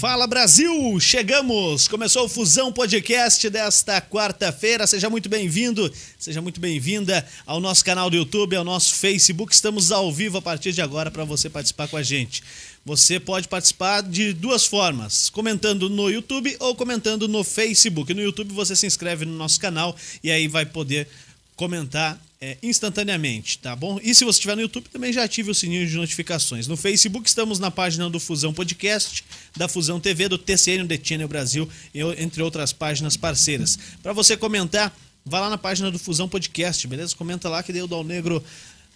Fala Brasil, chegamos! Começou o Fusão Podcast desta quarta-feira. Seja muito bem-vindo, seja muito bem-vinda ao nosso canal do YouTube, ao nosso Facebook. Estamos ao vivo a partir de agora para você participar com a gente. Você pode participar de duas formas: comentando no YouTube ou comentando no Facebook. No YouTube você se inscreve no nosso canal e aí vai poder comentar é, instantaneamente, tá bom? E se você estiver no YouTube, também já ative o sininho de notificações. No Facebook, estamos na página do Fusão Podcast, da Fusão TV, do TCN, The Channel Brasil, entre outras páginas parceiras. Para você comentar, vá lá na página do Fusão Podcast, beleza? Comenta lá que daí o Dal Negro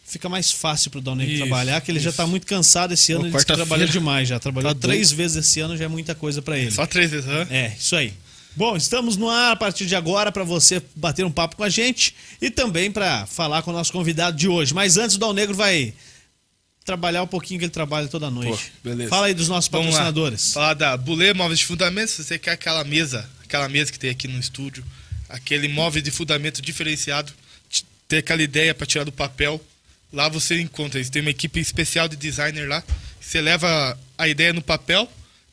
fica mais fácil pro Dal Negro isso, trabalhar, que ele isso. já tá muito cansado esse ano, Pô, ele trabalhou demais já. Trabalhou tá três doido. vezes esse ano, já é muita coisa para ele. Só três vezes, né? É, isso aí. Bom, estamos no ar a partir de agora para você bater um papo com a gente e também para falar com o nosso convidado de hoje. Mas antes, o Dal Negro vai trabalhar um pouquinho que ele trabalha toda noite. Pô, beleza. Fala aí dos nossos Vamos patrocinadores. Falar da Bulê Móveis de Fundamentos, se você quer aquela mesa, aquela mesa que tem aqui no estúdio, aquele móvel de fundamento diferenciado, ter aquela ideia para tirar do papel, lá você encontra. Eles têm uma equipe especial de designer lá. Você leva a ideia no papel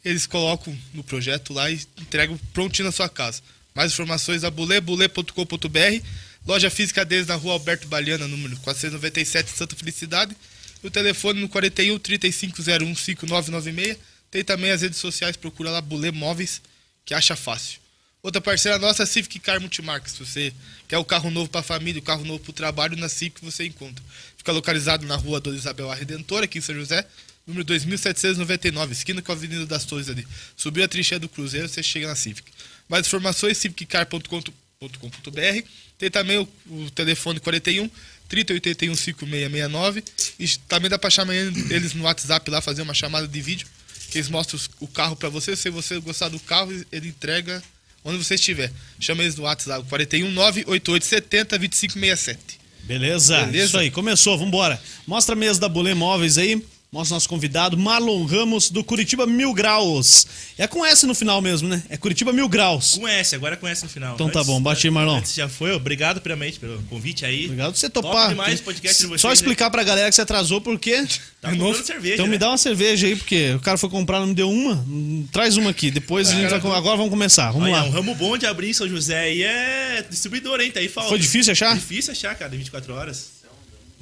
eles colocam no projeto lá e entregam prontinho na sua casa. Mais informações a bulebule.com.br, loja física deles na rua Alberto Baliana, número 497, Santa Felicidade. E o telefone no 41 3501 5996. Tem também as redes sociais, procura lá Bule Móveis, que acha fácil. Outra parceira nossa é a Civic Car Multimarcas. Se você quer o carro novo para a família, o carro novo para o trabalho, na Civic você encontra. Fica localizado na rua Dona Isabel a Redentora, aqui em São José, número 2799, esquina com a Avenida das Torres ali. Subiu a trincheira do Cruzeiro, você chega na Civic. Mais informações, civiccar.com.br. Tem também o, o, telefone 41 3081 5669. E também dá para chamar eles no WhatsApp lá, fazer uma chamada de vídeo, que eles mostram o carro para você. Se você gostar do carro, ele entrega onde você estiver. Chama eles no WhatsApp, 41 98870 2567. Beleza? Beleza? Isso aí, começou, vambora. Mostra a mesa da Bolê Móveis aí. Mostra nosso convidado, Marlon Ramos, do Curitiba Mil Graus. É com S no final mesmo, né? É Curitiba Mil Graus. Com S, agora é com S no final. Então tá antes, bom, bate aí, Marlon. Antes já foi, obrigado primeiramente pelo convite aí. Obrigado por você topar. Top demais podcast de vocês. Só explicar pra galera que você atrasou porque... Tá comprando cerveja, Então né? me dá uma cerveja aí, porque o cara foi comprar, não me deu uma. Traz uma aqui, depois é, a gente vai... Agora vamos começar, vamos Olha, lá. um ramo bom de abrir em São José aí é distribuidor, hein? Tá aí falta. Foi difícil achar? Difícil achar, cara, 24 horas.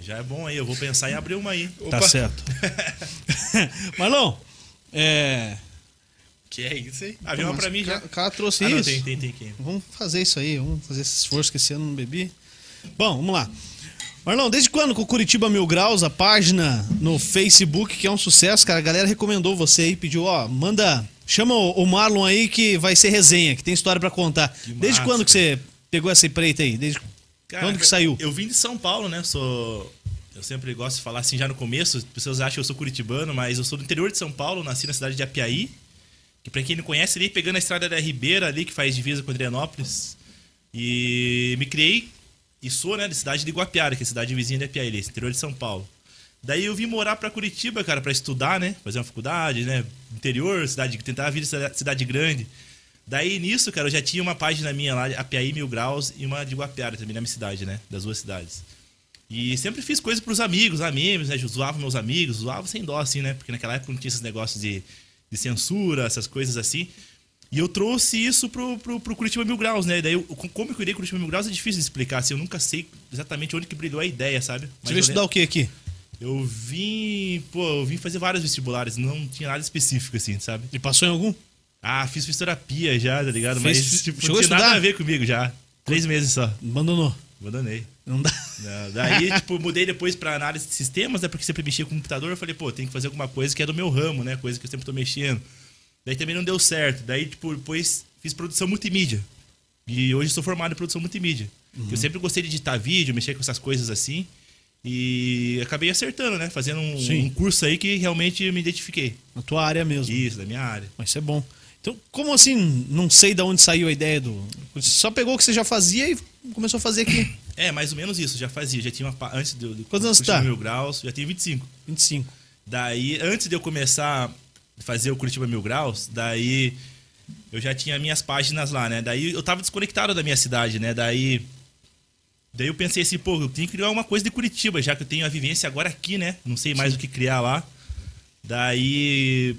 Já é bom aí, eu vou pensar em abrir uma aí. Tá Opa. certo. Marlon, é. Que é isso aí? Ah, uma pra mim já. O cara trouxe ah, isso. Não, tem, tem, tem aqui. Vamos fazer isso aí, vamos fazer esse esforço que esse ano não bebi. Bom, vamos lá. Marlon, desde quando com o Curitiba Mil Graus, a página no Facebook, que é um sucesso, cara, a galera recomendou você aí, pediu, ó, manda, chama o Marlon aí que vai ser resenha, que tem história para contar. Que desde massa, quando que você pegou essa empreita aí? Desde Cara, Onde que saiu? Eu vim de São Paulo, né? Sou. Eu sempre gosto de falar assim já no começo, as pessoas acham que eu sou curitibano, mas eu sou do interior de São Paulo, nasci na cidade de Apiaí. Que pra quem não conhece, ali pegando a estrada da Ribeira ali, que faz divisa com Adrianópolis. E me criei e sou, né, da cidade de Guapiara, que é a cidade vizinha de Apiaí, interior de São Paulo. Daí eu vim morar pra Curitiba, cara, para estudar, né? Fazer uma faculdade, né? Interior, cidade, tentar vir cidade grande. Daí nisso, cara, eu já tinha uma página minha lá, Apiaí Mil Graus, e uma de Guapiara também, na minha cidade, né? Das duas cidades. E sempre fiz coisas pros amigos, amigos, né? Zoava meus amigos, zoava sem dó, assim, né? Porque naquela época não tinha esses negócios de, de censura, essas coisas assim. E eu trouxe isso pro, pro, pro Curitiba Mil Graus, né? Daí, eu, como eu criei Curitiba Mil Graus é difícil de explicar, assim. Eu nunca sei exatamente onde que brilhou a ideia, sabe? Mas Você veio estudar o que aqui? Eu vim, pô, eu vim fazer vários vestibulares, não tinha nada específico, assim, sabe? E passou em algum? Ah, fiz fisioterapia já, tá ligado? Fez, Mas tipo, não tinha nada a ver comigo já. Três meses só. Abandonou. Abandonei. Não dá. Não, daí, tipo, mudei depois pra análise de sistemas, né? Porque sempre mexia com o computador. Eu falei, pô, tem que fazer alguma coisa que é do meu ramo, né? Coisa que eu sempre tô mexendo. Daí também não deu certo. Daí, tipo, depois fiz produção multimídia. E hoje sou formado em produção multimídia. Uhum. Eu sempre gostei de editar vídeo, mexer com essas coisas assim. E acabei acertando, né? Fazendo um, um curso aí que realmente me identifiquei. Na tua área mesmo. Isso, da minha área. Mas isso é bom. Então, como assim, não sei de onde saiu a ideia do. Você só pegou o que você já fazia e começou a fazer aqui? É, mais ou menos isso, já fazia. Já tinha uma. Antes do. do Quantos anos tá? Mil Graus, já tinha 25. 25. Daí, antes de eu começar a fazer o Curitiba Mil Graus, daí eu já tinha minhas páginas lá, né? Daí eu tava desconectado da minha cidade, né? Daí. Daí eu pensei assim, pô, eu tenho que criar uma coisa de Curitiba, já que eu tenho a vivência agora aqui, né? Não sei mais Sim. o que criar lá. Daí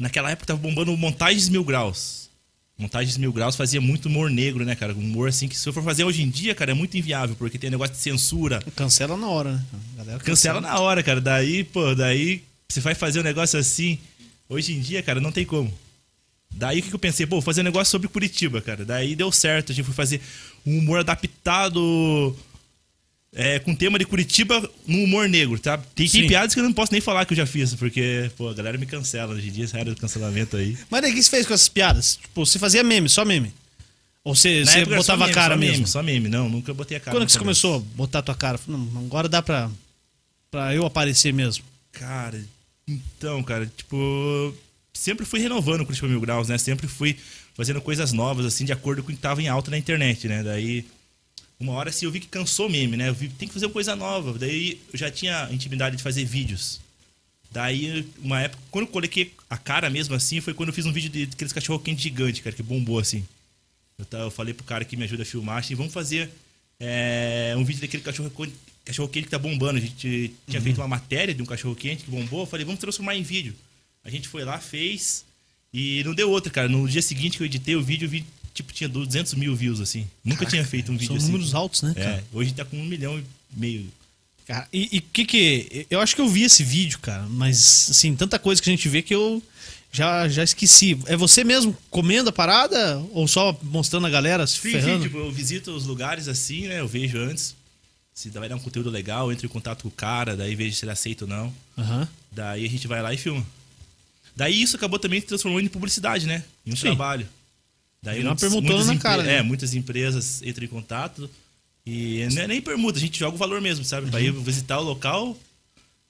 naquela época tava bombando montagens mil graus. Montagens mil graus fazia muito humor negro, né, cara? Um humor assim que se eu for fazer hoje em dia, cara, é muito inviável, porque tem negócio de censura. Cancela na hora, né? A galera Cancela na hora, cara. Daí, pô, daí você vai fazer um negócio assim. Hoje em dia, cara, não tem como. Daí o que que eu pensei? Pô, vou fazer um negócio sobre Curitiba, cara. Daí deu certo. A gente foi fazer um humor adaptado é, com tema de Curitiba no humor negro, tá? Tem, tem piadas que eu não posso nem falar que eu já fiz, porque, pô, a galera me cancela hoje em dia, essa era do cancelamento aí. Mas daí o que você fez com essas piadas? Tipo, você fazia meme, só meme? Ou você, você botava a meme, cara só mesmo? Meme, só meme, não, nunca botei a cara. Quando que você começo. começou a botar a tua cara? Não, agora dá pra, pra eu aparecer mesmo. Cara, então, cara, tipo. Sempre fui renovando o Curitiba Mil Graus, né? Sempre fui fazendo coisas novas, assim, de acordo com o que tava em alta na internet, né? Daí, uma hora assim, eu vi que cansou o meme, né? Eu vi, tem que fazer uma coisa nova. Daí, eu já tinha intimidade de fazer vídeos. Daí, uma época, quando eu coloquei a cara mesmo assim, foi quando eu fiz um vídeo de aqueles cachorro quente gigante, cara, que bombou assim. Eu, ta- eu falei pro cara que me ajuda a filmar, assim, vamos fazer é, um vídeo daquele cachorro, cachorro quente que tá bombando. A gente tinha feito uma matéria de um cachorro quente que bombou. Eu falei, vamos transformar em vídeo. A gente foi lá, fez e não deu outra, cara. No dia seguinte que eu editei o vídeo, o vídeo tipo, tinha 200 mil views, assim. Nunca tinha feito um vídeo São assim. números altos, né, cara? É, hoje tá com um milhão e meio. Cara, e o que que... Eu acho que eu vi esse vídeo, cara, mas, assim, tanta coisa que a gente vê que eu já, já esqueci. É você mesmo comendo a parada ou só mostrando a galera se Sim, ferrando? sim, tipo, eu visito os lugares assim, né? Eu vejo antes. Se vai dar um conteúdo legal, eu entro em contato com o cara, daí vejo se ele aceita ou não. Aham. Daí a gente vai lá e filma. Daí isso acabou também se transformando em publicidade, né? Em um Sim. trabalho. Daí muitas- permutona na cara, né? É, muitas empresas entram em contato. E não é nem permuta, a gente joga o valor mesmo, sabe? Pra Uhum. ir visitar o local,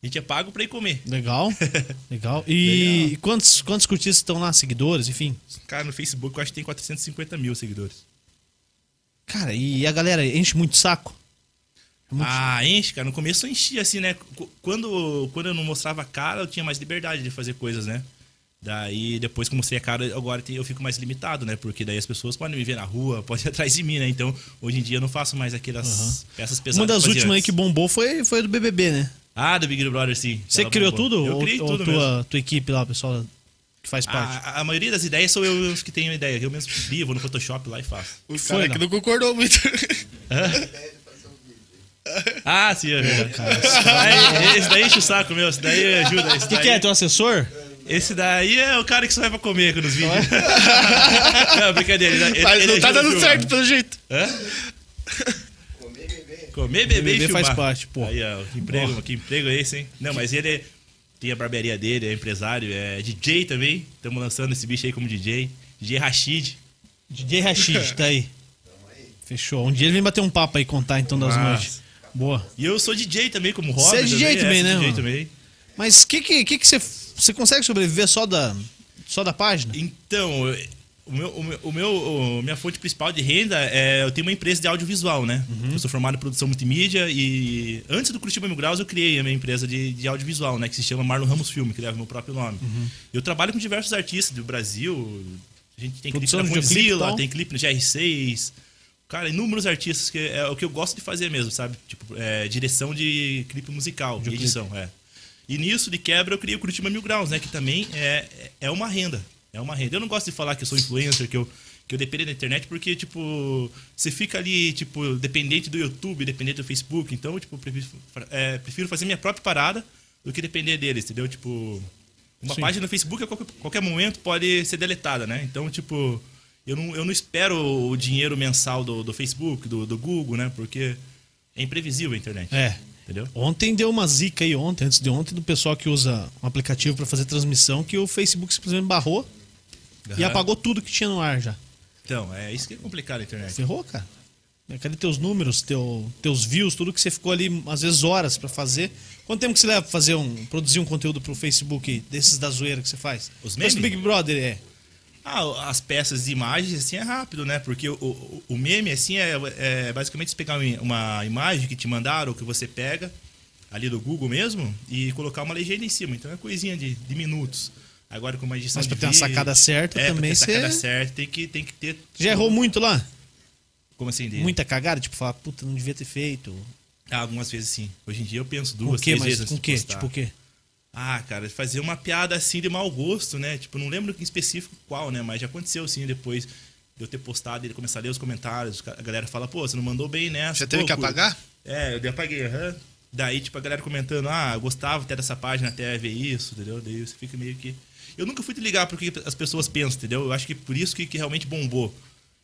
a gente é pago pra ir comer. Legal, legal. E Legal. quantos, quantos curtistas estão lá, seguidores, enfim? Cara, no Facebook eu acho que tem 450 mil seguidores. Cara, e a galera enche muito saco? É muito- Ah, enche, cara. No começo eu enchia, assim, né? Qu- Quando, quando eu não mostrava a cara, eu tinha mais liberdade de fazer coisas, né? Daí, depois que eu mostrei a cara, agora eu fico mais limitado, né? Porque daí as pessoas podem me ver na rua, podem ir atrás de mim, né? Então, hoje em dia eu não faço mais aquelas peças pesadas. Uma das que últimas antes. que bombou foi, foi a do BBB, né? Ah, do Big Brother, sim. Você Ela criou bombou. tudo? Eu ou criei ou tudo mesmo. tua, tua equipe lá, o pessoal que faz parte? A, a maioria das ideias sou eu os que tenho ideia. Eu mesmo crio, vou no Photoshop lá e faço. O Foi, não? que não concordou muito. Ah, sim, é verdade. Aí, esse daí enche o saco meu, esse daí ajuda. O que, daí, que é? Teu assessor? Esse daí é o cara que só vai pra comer nos vídeos. não, brincadeira. Ele, Mas ele não tá ajuda a dando filmar. certo pelo jeito. Hã? Comer, beber BBB e filmar. faz parte, pô. Aí, ó, que emprego, que emprego é esse, hein? Não, mas ele é- tem a barbearia dele, é empresário, é DJ também. Estamos lançando esse bicho aí como DJ. DJ Rashid. DJ Rashid, tá aí. Fechou. Um dia ele vem bater um papo aí contar então das noites. Boa. E eu sou DJ também, como hobby. Você é DJ também, sou né, DJ mano? também. Mas que que que que você você consegue sobreviver só da só da página? Então, o meu, o meu, o meu- o- minha fonte principal de renda é eu tenho uma empresa de audiovisual, né? Uhum. Eu sou formado em produção multimídia e antes do Curitiba Mil Graus eu criei a minha empresa de, de audiovisual, né? Que se chama Marlon Ramos Filme, que leva meu próprio nome. Uhum. Eu trabalho com diversos artistas do Brasil. A gente tem clipe Produção na de videoclipe e Godzilla, tal? tem clipe no GR6. Cara, inúmeros artistas que é o que eu gosto de fazer mesmo, sabe? Tipo, é, direção de clipe musical, de edição, é. E nisso, de quebra, eu criei o Curitiba Mil Graus, né? Que também é, é uma renda. É uma renda. Eu não gosto de falar que eu sou influencer, que eu, que eu dependo da internet, porque, tipo, você fica ali, tipo, dependente do YouTube, dependente do Facebook. Então, tipo, eu prefiro, é, prefiro fazer minha própria parada do que depender deles, entendeu? Tipo, uma Sim. página no Facebook a qualquer, qualquer momento pode ser deletada, né? Então, tipo, eu não, eu não espero o dinheiro mensal do, do Facebook, do, do Google, né? Porque é imprevisível a internet. É. Entendeu? Ontem deu uma zica aí ontem, antes de ontem, do pessoal que usa um aplicativo pra fazer transmissão que o Facebook simplesmente barrou e Aham. apagou tudo que tinha no ar já. Então, é isso que é complicado a internet. Ferrou, cara. Cadê teus números, teu, teus views, tudo que você ficou ali, às vezes, horas pra fazer? Quanto tempo que você leva pra fazer um, produzir um conteúdo pro Facebook desses da zoeira que você faz? Os memes? Big Brother é. Ah, as peças de imagens, assim, é rápido, né? Porque o, o, o meme, assim, é, é basicamente você pegar uma- imagem que te mandaram, ou que você pega, ali do Google mesmo, e colocar uma legenda em cima. Então é coisinha de, de minutos. Agora com uma edição Mas pra ter uma sacada certa é, também ter sacada você- certa, tem que, tem que ter... Já errou muito lá? Como assim? De... Muita cagada? Tipo, falar, puta, não devia ter feito. Ah, algumas vezes sim. Hoje em dia eu penso duas, três Mas vezes com o quê? Tipo o quê? Ah, cara, fazer uma piada assim de mau gosto, né? Tipo, não lembro em específico qual, né? Mas já aconteceu assim depois de eu ter postado e ele começar a ler os comentários. A galera fala, pô, você não mandou bem nessa. Já teve Pô, que apagar? É, eu apaguei, aham. Daí, tipo, a galera comentando, ah, eu gostava até dessa página até ver isso, entendeu? Daí você fica meio que. Eu nunca fui te ligar porque as pessoas pensam, entendeu? Eu acho que por isso que, que realmente bombou.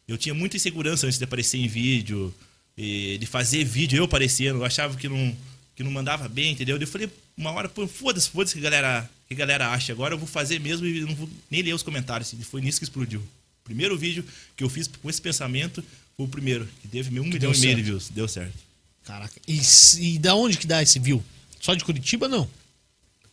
Eu tinha muita insegurança antes de aparecer em vídeo, e de fazer vídeo eu aparecendo. Eu achava que não, que não mandava bem, entendeu? Eu falei, uma hora, pô, foda-se, foda-se que a galera, que a galera acha. Agora eu vou fazer mesmo e não vou nem ler os comentários. E foi nisso que explodiu. O primeiro vídeo que eu fiz com esse pensamento foi o primeiro, que teve um milhão deu e meio de views. Deu certo. Caraca. E, e da onde que dá esse view? Só de Curitiba, não?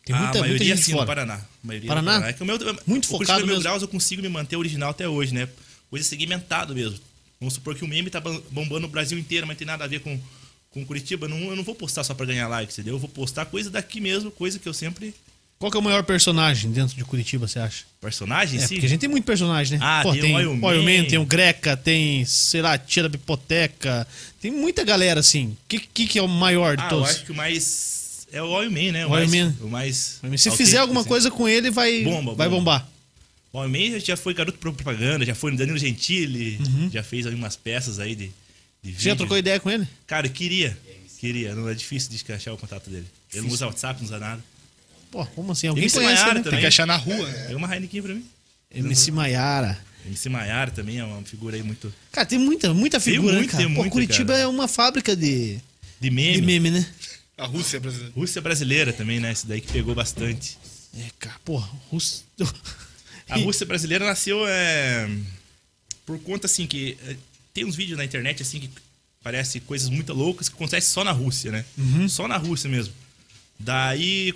Tem muita, a muita maioria gente sim, fora. no Paraná. A maioria Paraná? Paraná. É que o meu, Muito o focado Mil mesmo. Graus eu consigo me manter original até hoje, né? Coisa segmentado mesmo. Vamos supor que o meme tá bombando no Brasil inteiro, mas tem nada a ver com, com Curitiba. Não, eu não vou postar só pra ganhar like, entendeu? Eu vou postar coisa daqui mesmo, coisa que eu sempre... Qual que é o maior personagem dentro de Curitiba, você acha? Personagem, É, sim? porque a gente tem muito personagem, né? Ah, Pô, tem o tem Oil Man. Oil Man, tem o Greca, tem, sei lá, Tia da Bipoteca. Tem muita galera, assim. O que, que, que é o maior de Ah, eu todos? acho que o mais... É o Oil Man, né? O Oil mais, Man. O mais Se fizer alguma assim. coisa com ele, vai, Bomba, vai bomba. bombar. O Oil Man já foi garoto pro propaganda, já foi no Danilo Gentili, já fez algumas peças aí de, de. Você já trocou ideia com ele? Cara, eu queria. Queria. Não é difícil de achar o contato dele. Ele não usa WhatsApp, não usa nada. Pô, como assim? Alguém MC conhece Maiara ele, né? Tem que achar na rua. né? Pega uma Heineken pra mim. MC Maiara. MC Maiara também é uma figura aí muito. Cara, tem muita, muita Tem figura, né, muito, cara? tem Pô, Curitiba cara. é uma fábrica de, De meme. de meme, né? A Rússia brasileira. Rússia brasileira também, né? Esse daí que pegou bastante. É, cara, porra, Russo... A Rússia brasileira nasceu é, por conta assim que é, tem uns vídeos na internet assim que parece coisas muito loucas que acontecem só na Rússia, né? Uhum. Só na Rússia mesmo. Daí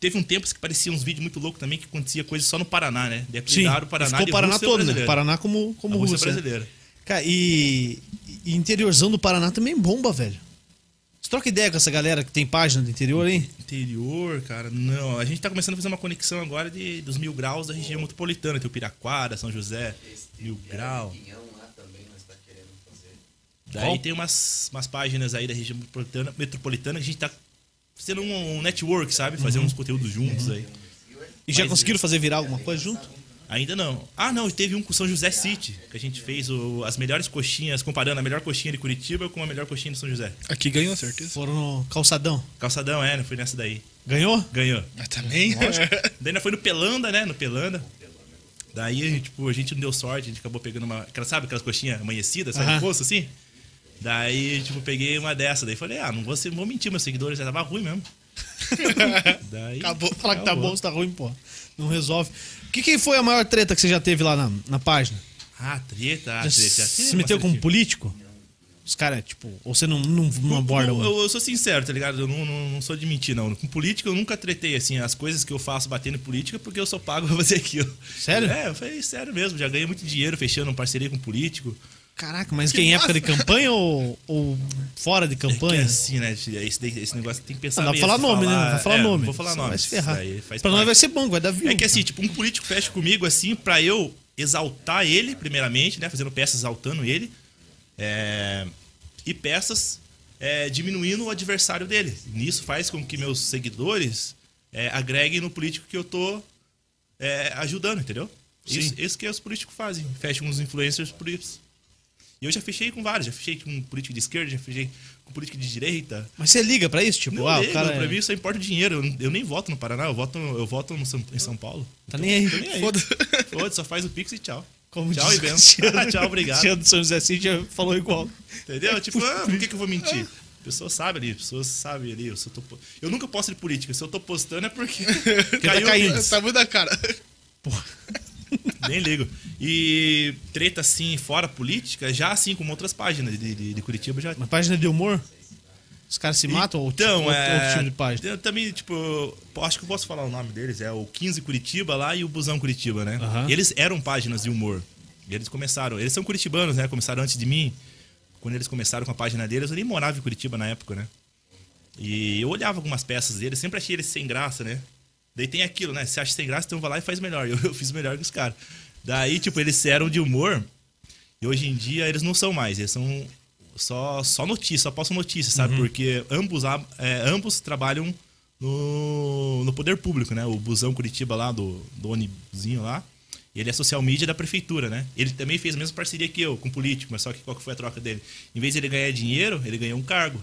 teve um tempo que parecia uns vídeos muito loucos também que acontecia coisas só no Paraná, né? De Sim, apelidaram o Paraná ficou de Paraná Rússia todo, né? Paraná como, A como Rússia Rússia. brasileira. Cara, e, e interiorzão do Paraná também bomba, velho. Você troca ideia com essa galera que tem página do interior, hein? Interior, cara, não. A gente tá começando a fazer uma conexão agora de, dos mil graus da região metropolitana. Tem o Piraquara, São José, Mil Grau. Pinhão lá também nós tá querendo fazer. Daí Qual? tem umas, umas páginas aí da região metropolitana, metropolitana que a gente tá fazendo um, um network, sabe? Fazendo uns conteúdos juntos aí. E já Mas- conseguiram fazer virar alguma coisa junto? Ainda não. Ah, não, teve um com São José City, que a gente fez o- as melhores coxinhas, comparando a melhor coxinha de Curitiba com a melhor coxinha de São José. Aqui ganhou, certeza. Foram no calçadão. Calçadão, é, não foi nessa daí. Ganhou? Ganhou. Mas também. Daí ainda foi no Pelanda, né? No Pelanda. Daí, tipo, a gente não deu sorte, a gente acabou pegando uma. Sabe aquelas coxinhas amanhecidas, sabe? Aham. No poço, assim? Daí, tipo, peguei uma dessa. Daí falei, ah, não vou, ser, vou mentir, meus seguidores já tava ruim mesmo. Daí. Acabou. Falar que tá bom, se tá ruim, pô. Não resolve. O que, que foi a maior treta que você já teve lá na, na página? Ah, treta, ah, Já treta. já se meteu bastante. como político? Os caras, tipo, ou você não, não, não aborda eu, eu, eu sou sincero, tá ligado? Eu não, não, não sou de mentir, não. Com política eu nunca tretei, assim, as coisas que eu faço batendo em política porque eu sou pago pra fazer aquilo. Sério? É, eu falei sério mesmo. Já ganhei muito dinheiro fechando parceria com político. Caraca, mas que em época de campanha ou, ou fora de É que é campanha? assim, né? Esse, esse negócio tem que pensar Não dá pra falar nome, né? Não vai falar é, nome. Não vou falar nome. Vai se ferrar. Pra nós vai ser bom, vai dar view. É que assim, tipo, um político fecha comigo assim pra eu exaltar ele, primeiramente, né? Fazendo peças exaltando ele. é, e peças é, diminuindo o adversário dele. Nisso faz com que meus seguidores é, agreguem no político que eu tô é, ajudando, entendeu? Isso, isso que os políticos fazem. Fecham uns influencers por isso. E eu já fechei com vários. Já fechei com político de esquerda, já fechei com político de direita. Mas você liga pra isso? Tipo, Não ah, ligo, cara pra é- mim só importa o dinheiro. Eu, eu nem voto no Paraná, eu voto, eu voto no São- em São Paulo. Tá nem aí. Nem aí. Foda-se. Foda, só faz o Pix e tchau. Como tchau diz e benção. Cristiano. tchau, obrigado. Cristiano de São José City já falou igual. Entendeu? Tipo, ah, por que, que eu vou mentir? A pessoa sabe ali, a pessoa sabe ali. Eu, tô, eu nunca posto de política. Se eu tô postando é porque. tá caindo. o Pix. tá muito da cara. Nem ligo. E treta assim, fora política, já assim, como outras páginas de, de, de Curitiba já. Uma página de humor? Os caras se matam ou Então, tipo, é. outro tipo de página? eu Também, tipo, acho que eu posso falar o nome deles. É o 15 Curitiba lá e o Busão Curitiba, né? Aham. Eles eram páginas de humor. E eles começaram. Eles são curitibanos, né? Começaram antes de mim. Quando eles começaram com a página deles, eu nem morava em Curitiba na época, né? E eu olhava algumas peças deles, sempre achei eles sem graça, né? Daí tem aquilo, né? Se acha sem graça, então vai lá e faz melhor. Eu, eu fiz melhor que os caras. Daí, tipo, eles eram de humor. E hoje em dia eles não são mais. Eles são só, só notícia, só postam notícia, sabe? Porque ambos, é, ambos trabalham no, no poder público, né? O busão Curitiba lá, do, do ônibusinho lá. Ele é social media da prefeitura, né? Ele também fez a mesma parceria que eu, com político, mas só que qual que foi a troca dele? Em vez de ele ganhar dinheiro, ele ganhou um cargo.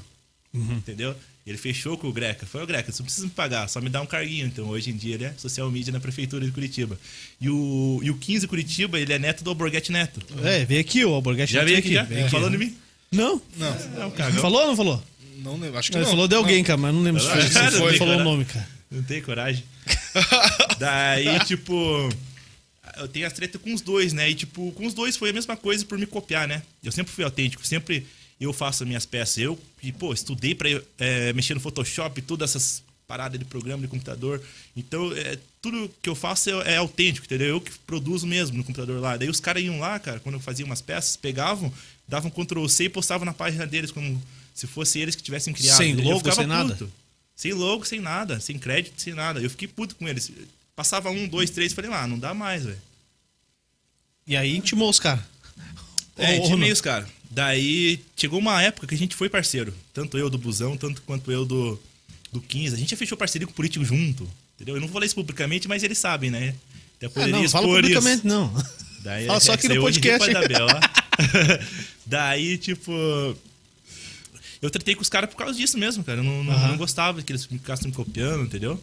Entendeu? Ele fechou com o Greca. Foi o Greca, você não precisa me pagar, só me dá um carguinho. Então hoje em dia ele é social media na prefeitura de Curitiba. E o, e o 15 Curitiba, ele é neto do Alborguete Neto. É, veio aqui o Alborguete. Já veio aqui, já? Veio aqui. Falou em mim? Não? Não, É um cagão. Falou ou não falou? não lembro. Acho que Ele não. falou de alguém, cara, mas não lembro se foi. não foi foi, falou o cara. nome, cara. Não tem coragem. Daí, tipo. Eu tenho as tretas com os dois, né? E, tipo, com os dois foi a mesma coisa por me copiar, né? Eu sempre fui autêntico, sempre eu faço as minhas peças. Eu, e, pô, estudei pra é, mexer no Photoshop, todas essas paradas de programa de computador. Então, é, tudo que eu faço é, é autêntico, entendeu? Eu que produzo mesmo no computador lá. Daí os caras iam lá, cara, quando eu fazia umas peças, pegavam, davam Ctrl C e postavam na página deles como se fosse eles que tivessem criado. Sem logo, sem nada? puto. Sem logo, sem nada, sem crédito, sem nada. Eu fiquei puto com eles. Passava um, dois, três, falei, ah, não dá mais, velho. E aí intimou os caras. É, Bruno. os cara. Daí chegou uma época que a gente foi parceiro. Tanto eu do Busão, tanto quanto eu do, do 15. A gente já fechou parceria com o político junto. Entendeu? Eu não vou falar isso publicamente, mas eles sabem, né? Até Ah, poderia não, fala publicamente, isso. não. Daí, Fala só é, aqui no podcast. dar bela. Daí, tipo. Eu tretei com os caras por causa disso mesmo, cara. Eu não, não, Aham. não gostava que eles ficassem me copiando, entendeu?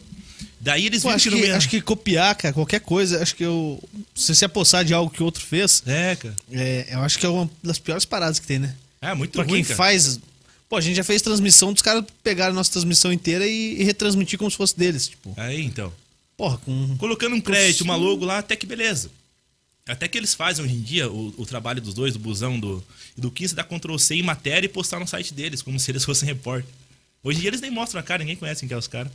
Daí eles Pô, viram acho, que, que, acho que copiar, cara, qualquer coisa, acho que eu. Se você apossar de algo que o outro fez, É, cara. é, eu acho que é uma das piores paradas que tem, né? É, muito Pra ruim, quem cara. faz. Pô, a gente já fez transmissão dos caras pegaram a nossa transmissão inteira e, e retransmitir como se fosse deles. Tipo, Aí, então. porra, com. Colocando um crédito, uma logo lá, até que beleza. Até que eles fazem hoje em dia o, o trabalho dos dois, do busão do, e do 15, dar Ctrl C em matéria e postar no site deles, como se eles fossem repórter. Hoje em dia eles nem mostram a cara, ninguém conhece quem que é os caras.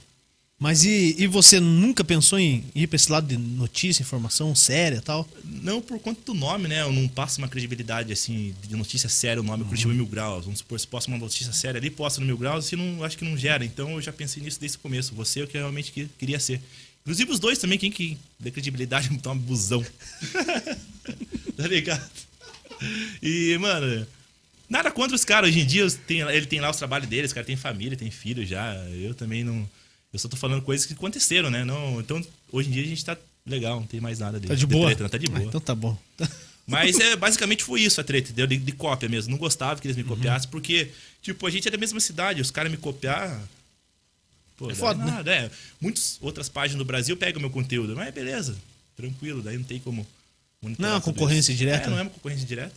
Mas e, e você nunca pensou em ir pra esse lado de notícia, informação séria tal? Não por conta do nome, né? Eu não passo uma credibilidade assim de notícia séria o nome Curitiba Mil Graus. Vamos supor, se posta uma notícia séria ali, posta no Mil Graus, assim, não, acho que não gera. Então eu já pensei nisso desde o começo. Você é o que eu realmente que- queria ser. Inclusive os dois também, quem que dê credibilidade botar um busão. tá ligado? E, mano, nada contra os caras. Hoje em dia tem- ele tem lá os trabalhos deles, os caras têm família, tem filho já. Eu também não. Eu só tô falando coisas que aconteceram, né? Não, então, hoje em dia a gente tá legal, não tem mais nada Tá de boa? treta, tá de Ah, boa. então tá bom. Mas é, basicamente foi isso a treta, entendeu? De, de cópia mesmo. Não gostava que eles me Uhum. copiassem, porque, tipo, a gente é da mesma cidade, os caras me copiar. Pô, É foda, né? nada. É, muitas outras páginas do Brasil pegam meu conteúdo, mas beleza, tranquilo, daí não tem como. Não é uma concorrência isso. direta, É, não né? é uma concorrência direta.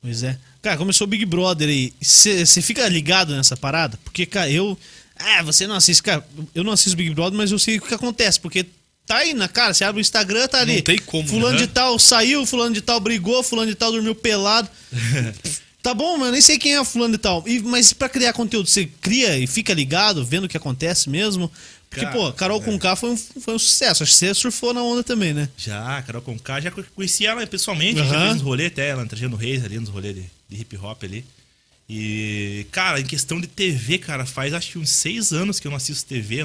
Pois é. Cara, começou o Big Brother aí. Você fica ligado nessa parada? Porque, cara, eu. Ah, você não assiste. Cara, eu não assisto Big Brother, mas eu sei o que acontece. Porque tá aí na cara, você abre o Instagram, tá ali. Não tem como, Fulano né? de tal saiu, fulano de tal brigou, fulano de tal dormiu pelado. tá bom, mano, nem sei quem é fulano de tal. E, mas pra criar conteúdo, você cria e fica ligado, vendo o que acontece mesmo? Porque, Cara, pô, Carol é. com K foi um, foi um sucesso. Acho que você surfou na onda também, né? Já, Carol Conká, já conheci ela pessoalmente, Aham. já fez uns rolês até, ela trajando reis ali, nos rolês de, de hip hop ali. E, cara, em questão de TV, cara, faz acho que uns seis anos que eu não assisto TV.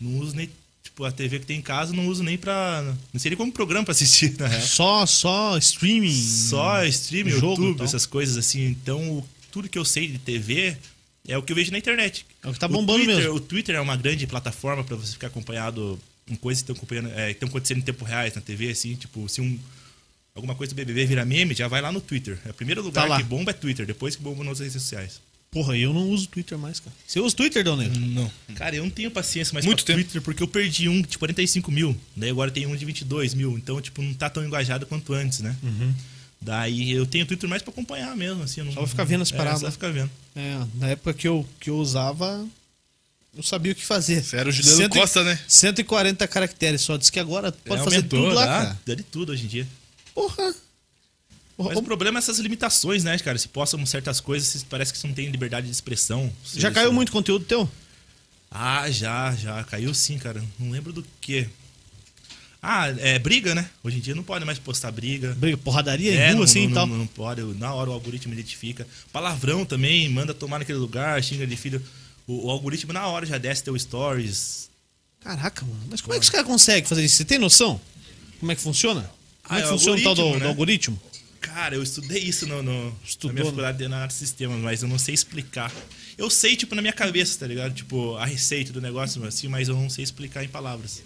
Não uso nem. Tipo, a TV que tem em casa, não uso nem pra. Não sei nem como programa pra assistir, na real. Só, só streaming. Só stream, jogo YouTube, tal. essas coisas assim. Então, o- tudo que eu sei de TV é o que eu vejo na internet. É o que tá bombando Twitter, mesmo. O Twitter é uma grande plataforma pra você ficar acompanhado com coisas que estão é, que estão acontecendo em tempo reais na TV, assim, tipo, se um alguma coisa do BBB virar meme, já vai lá no Twitter. É o primeiro lugar Tá que bomba é Twitter, depois que bomba nas redes sociais. Porra, eu não uso Twitter mais, cara. Você usa Twitter, Dal Negro? Não. Cara, eu não tenho paciência mais Muito pra tempo. Twitter, porque eu perdi um de 45 mil. Daí agora tem um de 22 mil. Então, tipo, não tá tão engajado quanto antes, né? Daí eu tenho Twitter mais pra acompanhar mesmo, assim. eu Não, Só pra ficar vendo as é, paradas. Só pra ficar vendo. É, na época que eu, que eu usava, eu sabia o que fazer. Você era o Juliano Cento Costa, né? 140 caracteres só. Diz que agora pode É, fazer aumentou, tudo lá, dá, cara. Dá de tudo hoje em dia. Porra. Mas o problema é essas limitações, né, cara? Se postam certas coisas, parece que você não tem liberdade de expressão. Já caiu muito conteúdo teu? Ah, já, já. Caiu sim, cara. Não lembro do que. Ah, é briga, né? Hoje em dia não pode mais postar briga. Briga, porradaria É, em rua, assim não, e tal. Não, não pode. Na hora o algoritmo identifica. Palavrão também, manda tomar naquele lugar, xinga de filho. O, o algoritmo na hora já desce teu stories. Caraca, mano. Mas como é que os caras conseguem fazer isso? Você tem noção? Como é que funciona? Como Ah, é que é o funciona o tal do, algoritmo, do né? algoritmo? Cara, eu estudei isso no, no, Estudou, na minha né? faculdade de análise de sistemas, mas eu não sei explicar. Eu sei, tipo, na minha cabeça, tá ligado? Tipo, a receita do negócio, assim, mas eu não sei explicar em palavras.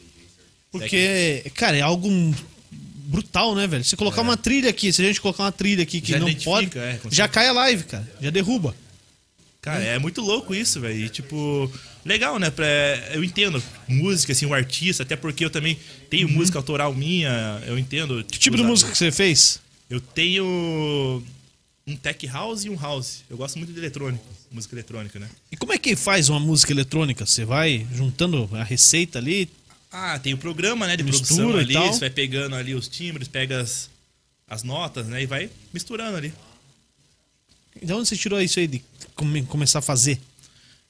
Porque, cara, é algo brutal, né, velho? Se colocar uma trilha aqui, se a gente colocar uma trilha aqui que Já não pode, é, já cai a live, cara. Já derruba. Cara, é muito louco isso, velho. E, tipo, legal, né? Pra, eu entendo música, assim, o artista, até porque eu também tenho música autoral minha, eu entendo. Uhum. Que tipo de música que você fez? Eu tenho um tech house e um house. Eu gosto muito de eletrônico, música eletrônica, né? E como é que faz uma música eletrônica? Você vai juntando a receita ali? Ah, tem o programa, né, de Mistura produção ali, você vai pegando ali os timbres, pega as, as notas, né, e vai misturando ali. De onde você tirou isso aí de come- começar a fazer?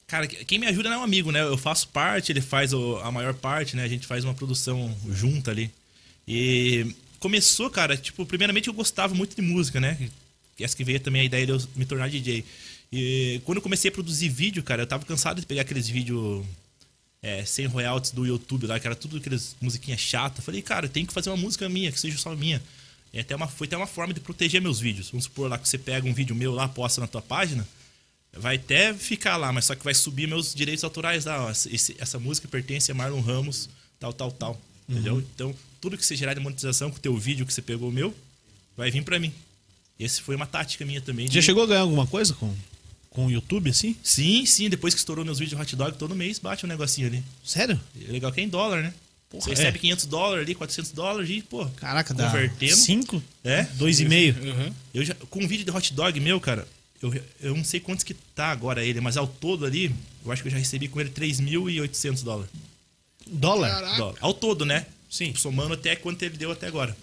Cara, quem me ajuda é um amigo, né? Eu faço parte, ele faz a maior parte, né? A gente faz uma produção junta ali. E começou, cara, tipo, primeiramente eu gostava muito de música, né? Essa que veio também a ideia de eu me tornar DJ. E quando eu comecei a produzir vídeo, cara, eu tava cansado de pegar aqueles vídeos é, sem royalties do YouTube lá, que era tudo aquelas musiquinhas chatas. Falei, cara, tem que fazer uma música minha, que seja só minha. E até uma, foi até uma forma de proteger meus vídeos. Vamos supor lá que você pega um vídeo meu lá, posta na tua página, vai até ficar lá, mas só que vai subir meus direitos autorais lá. Ó, esse- essa música pertence a Marlon Ramos, tal, tal, tal. Entendeu? Então, tudo que você gerar de monetização com o teu vídeo que você pegou o meu, vai vir pra mim. Esse foi uma tática minha também. Já de- chegou a ganhar alguma coisa com, com o YouTube, assim? Sim, sim, depois que estourou meus vídeos de hot dog, todo mês bate um negocinho ali. Sério? E é legal que é em dólar, né? Você é. recebe 500 dólares ali, 400 dólares e, pô, Caraca, dá Convertendo. 5? é. 2,5? Uhum. Eu já, com um vídeo de hot dog meu, cara, eu, eu não sei quantos que tá agora ele, mas ao todo ali, eu acho que eu já recebi com ele 3.800 dólares. Dólar? Caraca. Dólar. Ao todo, né? Sim. Somando até quanto ele deu até agora.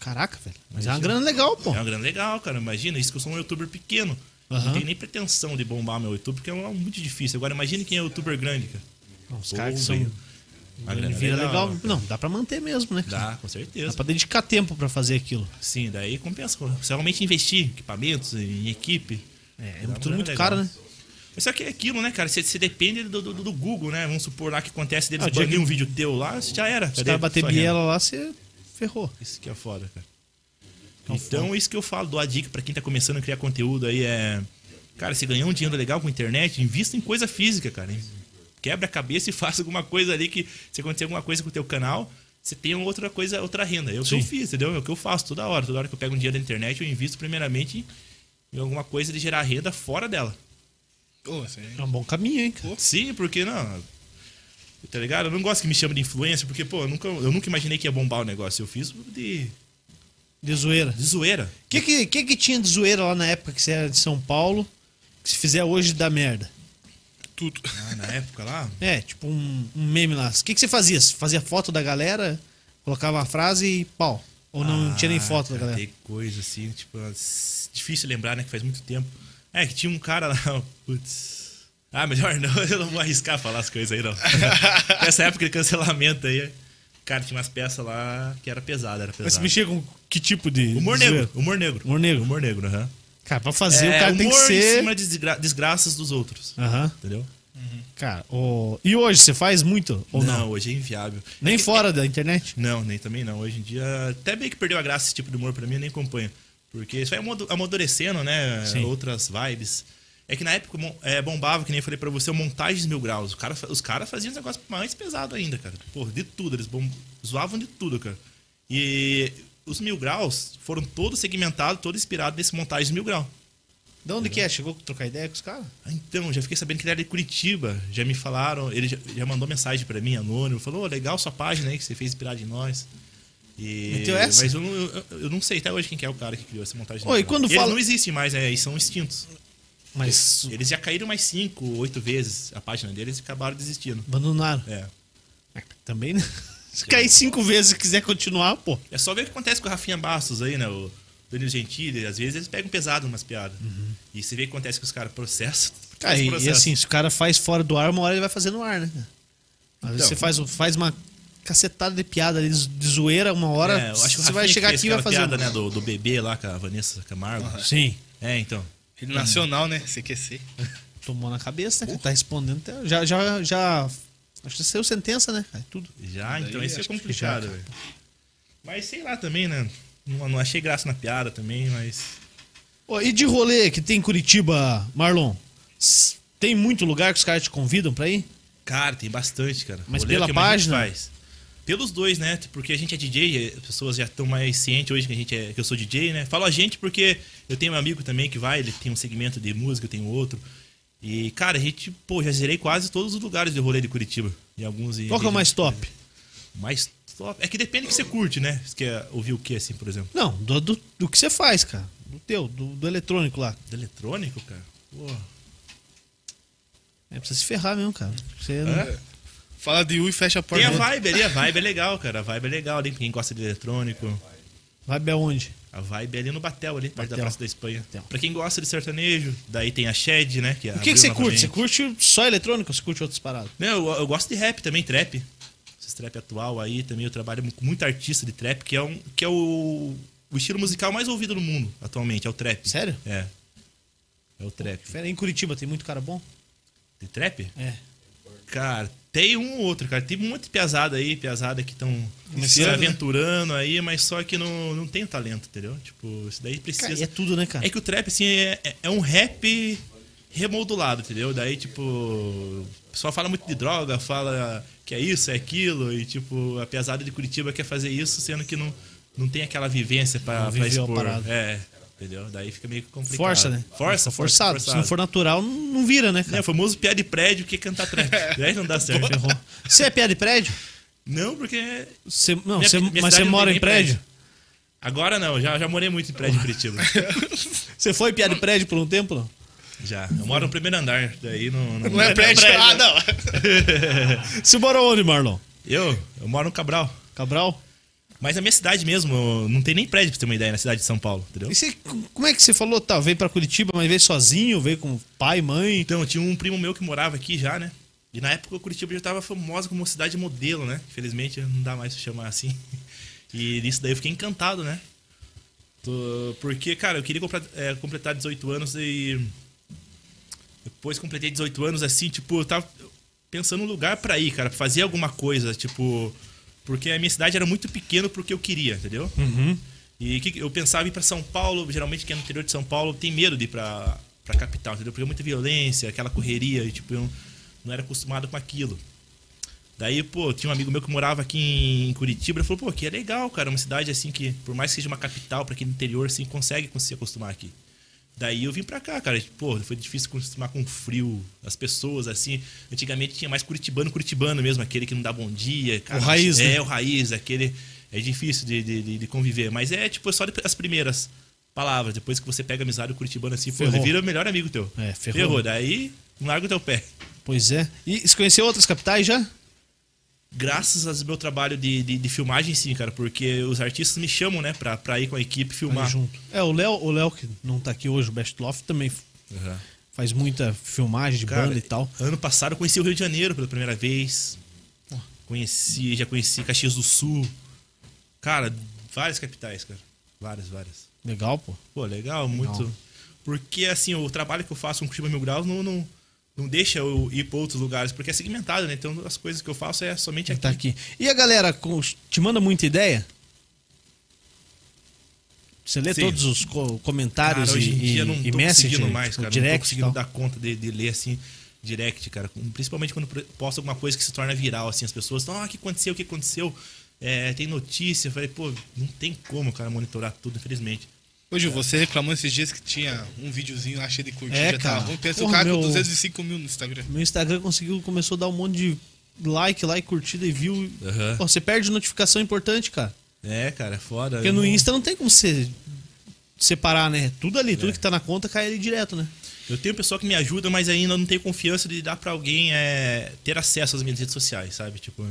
Caraca, velho. Mas é uma grana legal, pô. É uma grana legal, cara. Imagina, isso que eu sou um youtuber pequeno. Aham. Não tenho nem pretensão de bombar meu YouTube, porque é um- muito difícil. Agora imagine quem é youtuber grande, cara. Os caras que são. Uma grana Vira legal. legal. Não, dá pra manter mesmo, né? Dá, com Dá certeza. pra dedicar tempo pra fazer aquilo. Sim, daí compensa. Você realmente investir em equipamentos, em equipe. É, é Dá tudo muito legal. caro, né? Mas só que é aquilo, né, cara? Você, você depende do, do, do Google, né? Vamos supor lá que acontece deles Ah, banir um vídeo teu lá, já era. Se o cara bater biela lá, você ferrou. Isso que é foda, cara. É Então, isso que eu falo, dou a dica pra quem tá começando a criar conteúdo aí é. Cara, se ganhar um dinheiro legal com internet, invista em coisa física, cara. Quebra a cabeça e faça alguma coisa ali que, se acontecer alguma coisa com o teu canal, você tenha outra coisa, outra renda. É o que Sim. eu fiz, entendeu? É o que eu faço toda hora. Toda hora que eu pego um dinheiro da internet, eu invisto primeiramente em alguma coisa de gerar renda fora dela. Aí. É um bom caminho, hein, cara? Sim, porque não. Tá ligado? Eu não gosto que me chamem de influencer, porque, pô, eu nunca, eu nunca imaginei que ia bombar o negócio. Eu fiz de, De zoeira. de zoeira. O que, que, que que tinha de zoeira lá na época que você era de São Paulo, que se fizer hoje dá merda? Tudo. Ah, na época lá. É, tipo um, um meme lá. O que, que você fazia? Você fazia foto da galera, colocava a frase e pau. Ou não tinha nem Ah, foto da galera? Tem coisa assim, tipo, s- difícil lembrar, né? Que faz muito tempo. É, que tinha um cara lá, putz. Ah, melhor não, eu não vou arriscar falar as coisas aí, não. Nessa época de cancelamento aí, cara, tinha umas peças lá que era pesada, era Mas você pesada. mexia com que tipo de. Humor negro, humor negro. Humor negro. Humor negro, aham. Cara, pra fazer, É, o cara tem que humor em ser. cima de desgra- desgraças dos outros, Aham. entendeu? Cara, o... e hoje você faz muito ou não? hoje é inviável. Nem É fora da internet? Não, nem também não. Hoje em dia, até bem que perdeu a graça esse tipo de humor pra mim, eu nem acompanho. Porque isso vai amadu- amadurecendo, né? Sim. Outras vibes. É que na época é, bombava, que nem eu falei pra você, o montagens mil graus. O cara, os caras faziam um negócio mais pesado ainda, cara. Porra, de tudo. Eles bom, zoavam de tudo, cara. E os mil graus foram todos segmentados, todos inspirados nesse montagens mil graus. De onde que é? Chegou a trocar ideia com os caras? Ah, Então, já fiquei sabendo que ele era de Curitiba. Já me falaram, ele já, já mandou mensagem pra mim, anônimo. Falou, "Ô, legal sua página aí, que você fez inspirado em nós. E, Meteu essa? Mas eu não, eu, eu não sei até hoje quem que é o cara que criou essa montagem. Oi, Eles quando fala- não existem mais, é, eles são extintos. Mas Eles já caíram mais cinco, oito vezes a página deles e acabaram desistindo. abandonaram. É. É, Também, né? Se cair cinco vezes e quiser continuar, pô. É só ver o que acontece com o Rafinha Bastos aí, né? O Danilo Gentili, às vezes eles pegam pesado umas piadas. E você vê o que acontece com os caras, processam. Uhum. Cara, e, e assim, se o cara faz fora do ar, uma hora ele vai fazer no ar, né? Às vezes Então. você faz, faz uma cacetada de piada ali, de zoeira, uma hora É, eu acho que o você vai chegar aqui e vai fazer. piada, um- né, do, do bebê lá com a Vanessa Camargo. Sim. É, então. Rede nacional, né? CQC. Tomou na cabeça, né? Tá respondendo. até- Já, já, já. Acho que saiu sentença, né? cara? Tudo. Já, então Daí isso é complicado, já, velho. Mas sei lá também, né? não, não achei graça na piada também, mas. Ó, e de rolê que tem em Curitiba, Marlon? Tem muito lugar que os caras te convidam pra ir? Cara, tem bastante, cara. Mas Rolê é pela o que mais a gente página? Faz. Pelos dois, né? Porque a gente é DJ, as pessoas já estão mais cientes hoje que a gente é, que eu sou DJ, né? Falo a gente porque eu tenho um amigo também que vai, ele tem um segmento de música, eu tenho outro. E, cara, a gente, pô, já zerei quase todos os lugares de rolê de Curitiba. E alguns. Qual que é o mais top? Mais top. É que depende do que você curte, né? Você quer ouvir o que, assim, por exemplo? Não, do, do, do que você faz, cara. Do teu, do, do eletrônico lá. Do eletrônico, cara? Pô. É, precisa se ferrar mesmo, cara. Você não- É? Fala de U e fecha a porta. Tem a vibe ali, a vibe é legal, cara. A vibe é legal ali, pra quem gosta de eletrônico. Vai bem aonde? A vibe é ali no Batel, ali, perto da Batel. Praça da Espanha. Batel. Pra quem gosta de sertanejo, daí tem a Shed, né? Que O que, que você curte? Você curte só eletrônico ou você curte outras paradas? Não, eu, eu gosto de rap também, trap. Esse trap atual aí também, eu trabalho com muito artista de trap, que é, um, que é o, o estilo musical mais ouvido no mundo atualmente, é o trap. Sério? É. É o trap. Fera, Em Curitiba tem muito cara bom? De trap? É. Cara, tem um ou outro, cara. Tem muito piazada aí, piazada que estão se né? aventurando aí, mas só que não, não tem talento, entendeu? Tipo, isso daí precisa. Cara, é tudo, né, cara? É que o trap, assim, é, é- é um rap remoldulado, entendeu? Daí, tipo, o pessoal fala muito de droga, fala que é isso, é aquilo, e, tipo, a pesada de Curitiba quer fazer isso, sendo que não, não tem aquela vivência pra, Não pra expor. É, entendeu? Daí fica meio complicado. Força, né? Força, força, Forçado. Se não for natural, não não vira, né, É, cara? o famoso piada de prédio que cantar trap. Daí não dá certo. Você é piada de prédio? Não, porque. Você, não, Minha- você- minha mas você não mora em nem prédio? Agora não, já, já morei muito em prédio em Curitiba. Você foi piada de prédio por um tempo, não? já. Eu moro no primeiro andar, daí não. Não é prédio. Ah, não. Você mora onde, Marlon? Eu? Eu moro no Cabral. Cabral? Mas na minha cidade mesmo, não tem nem prédio pra ter uma ideia, na cidade de São Paulo, entendeu? E você, como é que você falou, tá? Veio pra Curitiba, mas veio sozinho, veio com pai, mãe. Então, tinha um primo meu que morava aqui já, né? E na época o Curitiba já tava famosa como cidade modelo, né? Infelizmente não dá mais pra chamar assim. E nisso daí eu fiquei encantado, né? Porque, cara, eu queria é, completar 18 anos e. Depois completei 18 anos, assim, tipo, eu tava pensando num lugar pra ir, cara, pra fazer alguma coisa, tipo. Porque a minha cidade era muito pequena pro que eu queria, entendeu? Uhum. E que- eu pensava em ir pra São Paulo, geralmente quem é no interior de São Paulo tem medo de ir pra, pra capital, entendeu? Porque é muita violência, aquela correria, e tipo, eu não, não era acostumado com aquilo. Daí, pô, tinha um amigo meu que morava aqui em Curitiba, ele falou, pô, aqui é legal, cara, uma cidade assim que, por mais que seja uma capital, pra quem é no interior, assim, consegue se acostumar aqui. Daí eu vim pra cá, cara. Pô, foi difícil acostumar com o frio, as pessoas, assim. Antigamente tinha mais curitibano, curitibano mesmo, aquele que não dá bom dia. cara. O raiz, É, né? o raiz, aquele. É difícil de, de, de- conviver. Mas é, tipo, só as primeiras palavras. Depois que você pega amizade o curitibano assim, pô, Ferrou. ele vira o melhor amigo teu. É, ferrou. Daí, não larga o teu pé. Pois é. E você conheceu outras capitais já? Graças ao meu trabalho de, de, de filmagem, sim, cara. Porque os artistas me chamam, né, pra, pra ir com a equipe filmar. Junto. É, o Léo, o Léo, que não tá aqui hoje, o Best Loft, também Uhum. faz muita filmagem de Cara, banda e tal. Ano passado eu conheci o Rio de Janeiro pela primeira vez. Conheci, já conheci Caxias do Sul. Cara, várias capitais, cara. Várias, várias. Legal, pô. Pô, legal, muito. Porque, assim, o trabalho que eu faço com Curitiba Mil Graus não, não, não deixa eu ir pra outros lugares, porque é segmentado, né? Então as coisas que eu faço é somente aqui. Tá aqui. E a galera te manda muita ideia? Você lê Sim. todos os co- comentários Cara, hoje em e, dia não e tô message, conseguindo mais, cara. não tô direct conseguindo dar conta de, de ler assim, direct, cara. Principalmente quando posta alguma coisa que se torna viral, assim, as pessoas estão, ah, o que aconteceu, o que aconteceu? É, tem notícia. Eu falei, pô, não tem como, cara, monitorar tudo, infelizmente. Hoje você reclamou esses dias que tinha um videozinho lá cheio de curtida. É, já cara. tava ruim. Pensa Porra, o cara meu- com 205 mil no Instagram. Meu Instagram conseguiu, começou a dar um monte de like, like, curtida e view. Aham. Pô, você perde notificação importante, cara. É, cara, é foda. Porque Eu no não- Insta não tem como você separar, né? Tudo ali, É. tudo que tá na conta cai ali direto, né? Eu tenho pessoa que me ajuda, mas ainda não tenho confiança de dar pra alguém é, ter acesso às minhas redes sociais, sabe? Tipo,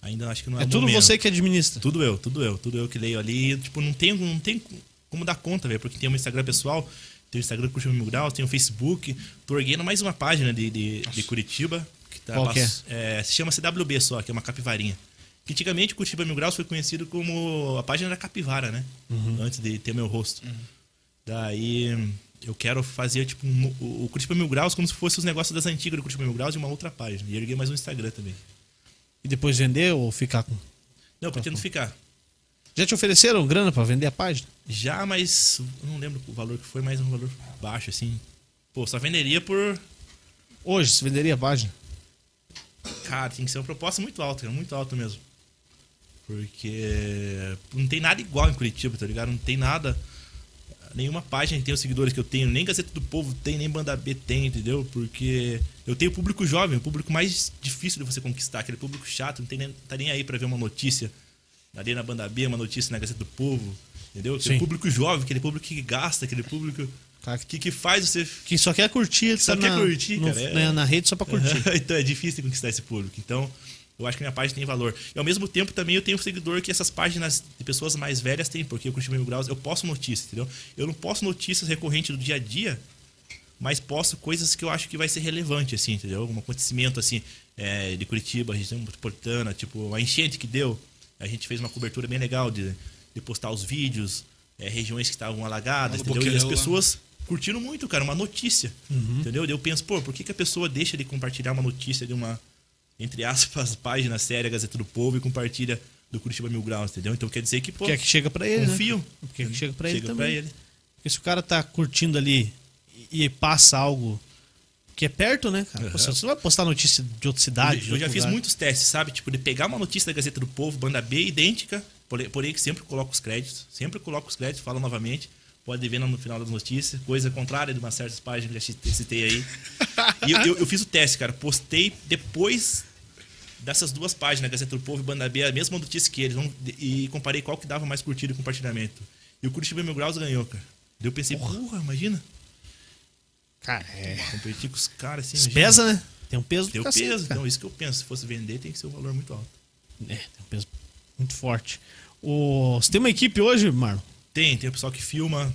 ainda acho que não é É tudo momento. você que administra. Tudo eu, tudo eu, tudo eu que leio ali. Tipo, não tem, não tem como dar conta, velho. Porque tem o meu Instagram pessoal, tem o Instagram Curitiba Mil Graus, tem o Facebook. Tô erguendo mais uma página de, de, de Curitiba. Que tá Qual que é? é, se chama CWB só, que é uma capivarinha. Que antigamente Curitiba Mil Graus foi conhecido como. A página era capivara, né? Uhum. Antes de ter meu rosto. Daí eu quero fazer, tipo, um- o o Curitiba Mil Graus como se fosse os negócios das antigas do Curitiba Mil Graus e uma outra página. E erguei mais um Instagram também. E depois vender ou ficar com. Não, eu pretendo ficar. Já te ofereceram grana pra vender a página? Já, mas eu não lembro o valor que foi, mas um valor baixo, assim. Pô, só venderia por. Hoje, você venderia a página? Cara, tem que ser uma proposta muito alta, cara, muito alta mesmo. Porque não tem nada igual em Curitiba, tá ligado? Não tem nada. Nenhuma página tem os seguidores que eu tenho, nem Gazeta do Povo tem, nem Banda B tem, entendeu? Porque eu tenho público jovem, o público mais difícil de você conquistar, aquele público chato, não tem nem, tá nem aí pra ver uma notícia ali na Banda B, uma notícia na Gazeta do Povo, entendeu? Aquele Sim. público jovem, aquele público que gasta, aquele público Cara, que, que faz você Que só quer curtir, Só tá quer na, curtir, no- cara, é. na, na rede só pra curtir. então é difícil conquistar esse público. Então, eu acho que minha página tem valor. E ao mesmo tempo também eu tenho um seguidor que essas páginas de pessoas mais velhas têm, porque eu curti mil graus, eu posto notícias, entendeu? Eu não posto notícias recorrentes do dia a dia, mas posto coisas que eu acho que vai ser relevante, assim, entendeu? Algum acontecimento, assim, é, de Curitiba, região metropolitana, tipo, a enchente que deu. A gente fez uma cobertura bem legal de, de postar os vídeos, é, regiões que estavam alagadas, no entendeu? E as pessoas curtiram muito, cara, uma notícia. Entendeu? Daí eu penso, pô, por que, que a pessoa deixa de compartilhar uma notícia de uma, entre aspas, página séria, Gazeta do Povo e compartilha do Curitiba Mil Graus, entendeu? Então quer dizer que, pô, Porque é que chega pra ele, né? confio. Porque é que chega pra ele Chega também. pra ele. Porque se o cara tá curtindo ali e passa algo que é perto, né, cara? Aham. Você não vai postar notícia de outra cidade. de eu, eu já outro fiz lugar. muitos testes, sabe? Tipo, de pegar uma notícia da Gazeta do Povo, banda B, idêntica, porém, que sempre coloco os créditos. Sempre coloco os créditos, falo novamente. Pode ver no final das notícias. Coisa contrária de umas certas páginas que já citei aí. E eu, eu- eu fiz o teste, cara. Postei depois dessas duas páginas, Gazeta do Povo e Banda B, a mesma notícia que eles. E comparei qual que dava mais curtida e compartilhamento. E o Curitiba Mil Graus ganhou, cara. Daí eu pensei, porra, imagina. Cara, é. Competir com os caras assim. Pesa, né? Tem um peso Tem cacete, peso. Então, isso que eu penso. Se fosse vender, tem que ser um valor muito alto. É, tem um peso muito forte. O... Você tem uma equipe hoje, Marlon? Tem, tem o pessoal que filma.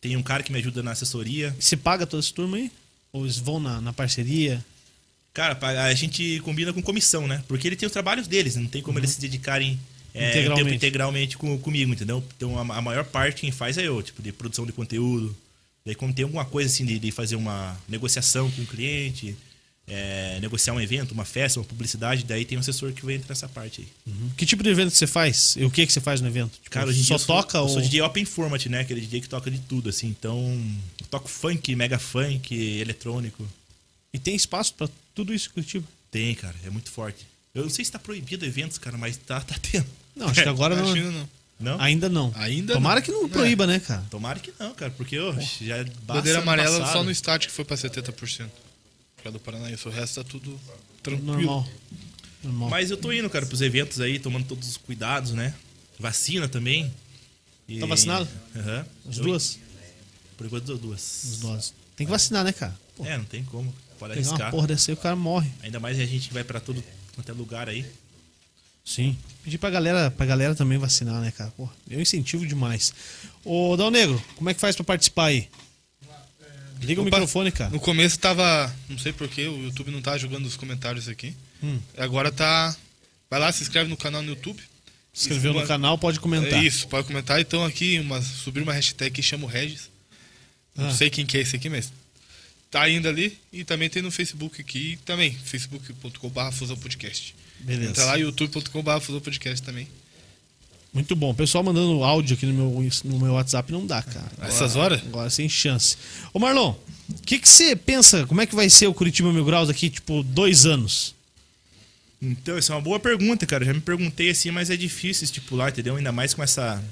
Tem um cara que me ajuda na assessoria. Você paga toda essa turma aí? Ou eles vão na, na parceria? Cara, a gente combina com comissão, né? Porque ele tem os trabalhos deles, não tem como eles se dedicarem é, Integralmente. tempo integralmente com, comigo, entendeu? Então a, a maior parte quem faz é eu, tipo, de produção de conteúdo. Daí quando tem alguma coisa assim de, de fazer uma negociação com o cliente, é, negociar um evento, uma festa, uma publicidade, daí tem um assessor que vai entrar nessa parte aí. Que tipo de evento você faz? E o que que você faz no evento? Tipo, Cara, hoje em só dia eu sou- toca eu ou... sou DJ Open Format, né? Aquele DJ que toca de tudo, assim. Então, eu toco funk, mega funk, eletrônico. E tem espaço pra tudo isso em Curitiba? Tem, cara, é muito forte. Eu não sei se tá proibido eventos, cara, mas tá, tá tendo. Não, acho que agora não. Imagina, não. Não? Ainda não. Ainda Tomara não. que não É. proíba, né, cara? Tomara que não, cara, porque ô, já basta Bandeira amarela passado. só no estádio que foi pra 70%. Por causa do Paranaense. O resto tá tudo tranquilo. Normal. Normal. Mas eu tô indo, cara, pros eventos aí, tomando todos os cuidados, né? Vacina também. E- Tá vacinado? Aham. As Eu- duas? Por enquanto, as duas. As doses. Tem que vacinar, né, cara? Pô, É, não tem como. Pode pegar uma arriscar. porra dessa aí, o cara morre. Ainda mais a gente que vai pra todo quanto é lugar aí. Sim. Pedir pra galera, pra galera também vacinar, né, cara? Porra, eu incentivo demais. Ô, Dal Negro, como é que faz pra participar aí? Liga o Opa. microfone, cara. No começo tava. Não sei porquê, o YouTube não tá jogando os comentários aqui. Hum. Agora tá. Vai lá, se inscreve no canal no YouTube. Se inscreveu Isso, no canal, pode comentar. É isso, pode comentar. Então aqui, uma, subir uma hashtag que chama o Regis. Não Ah. sei quem que é esse aqui, mas tá indo ali. E também tem no Facebook aqui também, facebook.com.br Fusão Podcast. Beleza. Entra lá, youtube.com.br Podcast também. Muito bom. O pessoal mandando áudio aqui no meu, no meu WhatsApp não dá, cara. Agora- Essas horas? Agora sem chance. Ô Marlon, o que que você pensa? Como é que vai ser o Curitiba Mil Graus daqui, tipo, dois anos? Então, essa é uma boa pergunta, cara. Eu já me perguntei assim, mas é difícil estipular, entendeu? Ainda mais com essa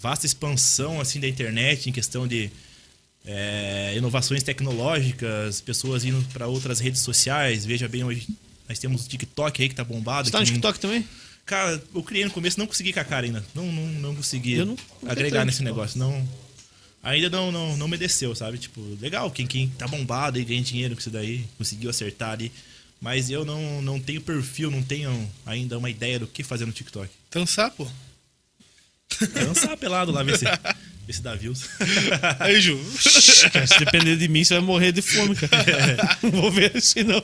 vasta expansão assim da internet em questão de é, inovações tecnológicas, pessoas indo para outras redes sociais. Veja bem, hoje nós temos o TikTok aí que tá bombado. Você tá no não- TikTok também? Cara, eu criei no começo, não consegui com a cara ainda. Não, não, não consegui Eu não- não agregar nesse negócio. Não, ainda não, não, não me desceu, sabe? Tipo, legal, quem, quem tá bombado e ganha dinheiro com isso daí, conseguiu acertar ali. Mas eu não, não tenho perfil, não tenho ainda uma ideia do que fazer no TikTok. Dançar, pô. Dançar pelado lá, ver se, ver se dá views. Aí, Ju. Se depender de mim, você vai morrer de fome, cara. Não vou ver isso, não.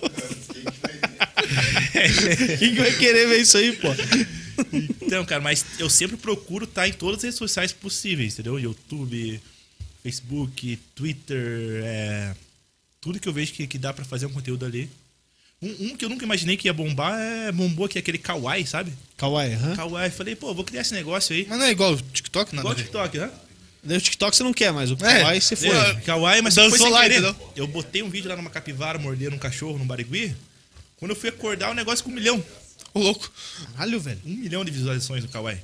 Quem que vai querer ver isso aí, pô? Então, cara, mas eu sempre procuro estar em todas as redes sociais possíveis, entendeu? YouTube, Facebook, Twitter, é, tudo que eu vejo que, que dá pra fazer um conteúdo ali. Um, um que eu nunca imaginei que ia bombar é bombou aqui, aquele Kawaii, sabe? Kawaii, hã? Kawaii. Falei, pô, vou criar esse negócio aí. Mas não é igual o TikTok, nada Igual o. TikTok, né? Daí o TikTok você não quer, mas o É, Kawaii você foi. É, Kawaii, mas Dançou foi sem lá, querer. Eu botei um vídeo lá numa capivara mordendo um cachorro no Barigui. Quando eu fui acordar, o negócio com um milhão. Ô, louco. Caralho, velho. Um milhão de visualizações no Kawaii.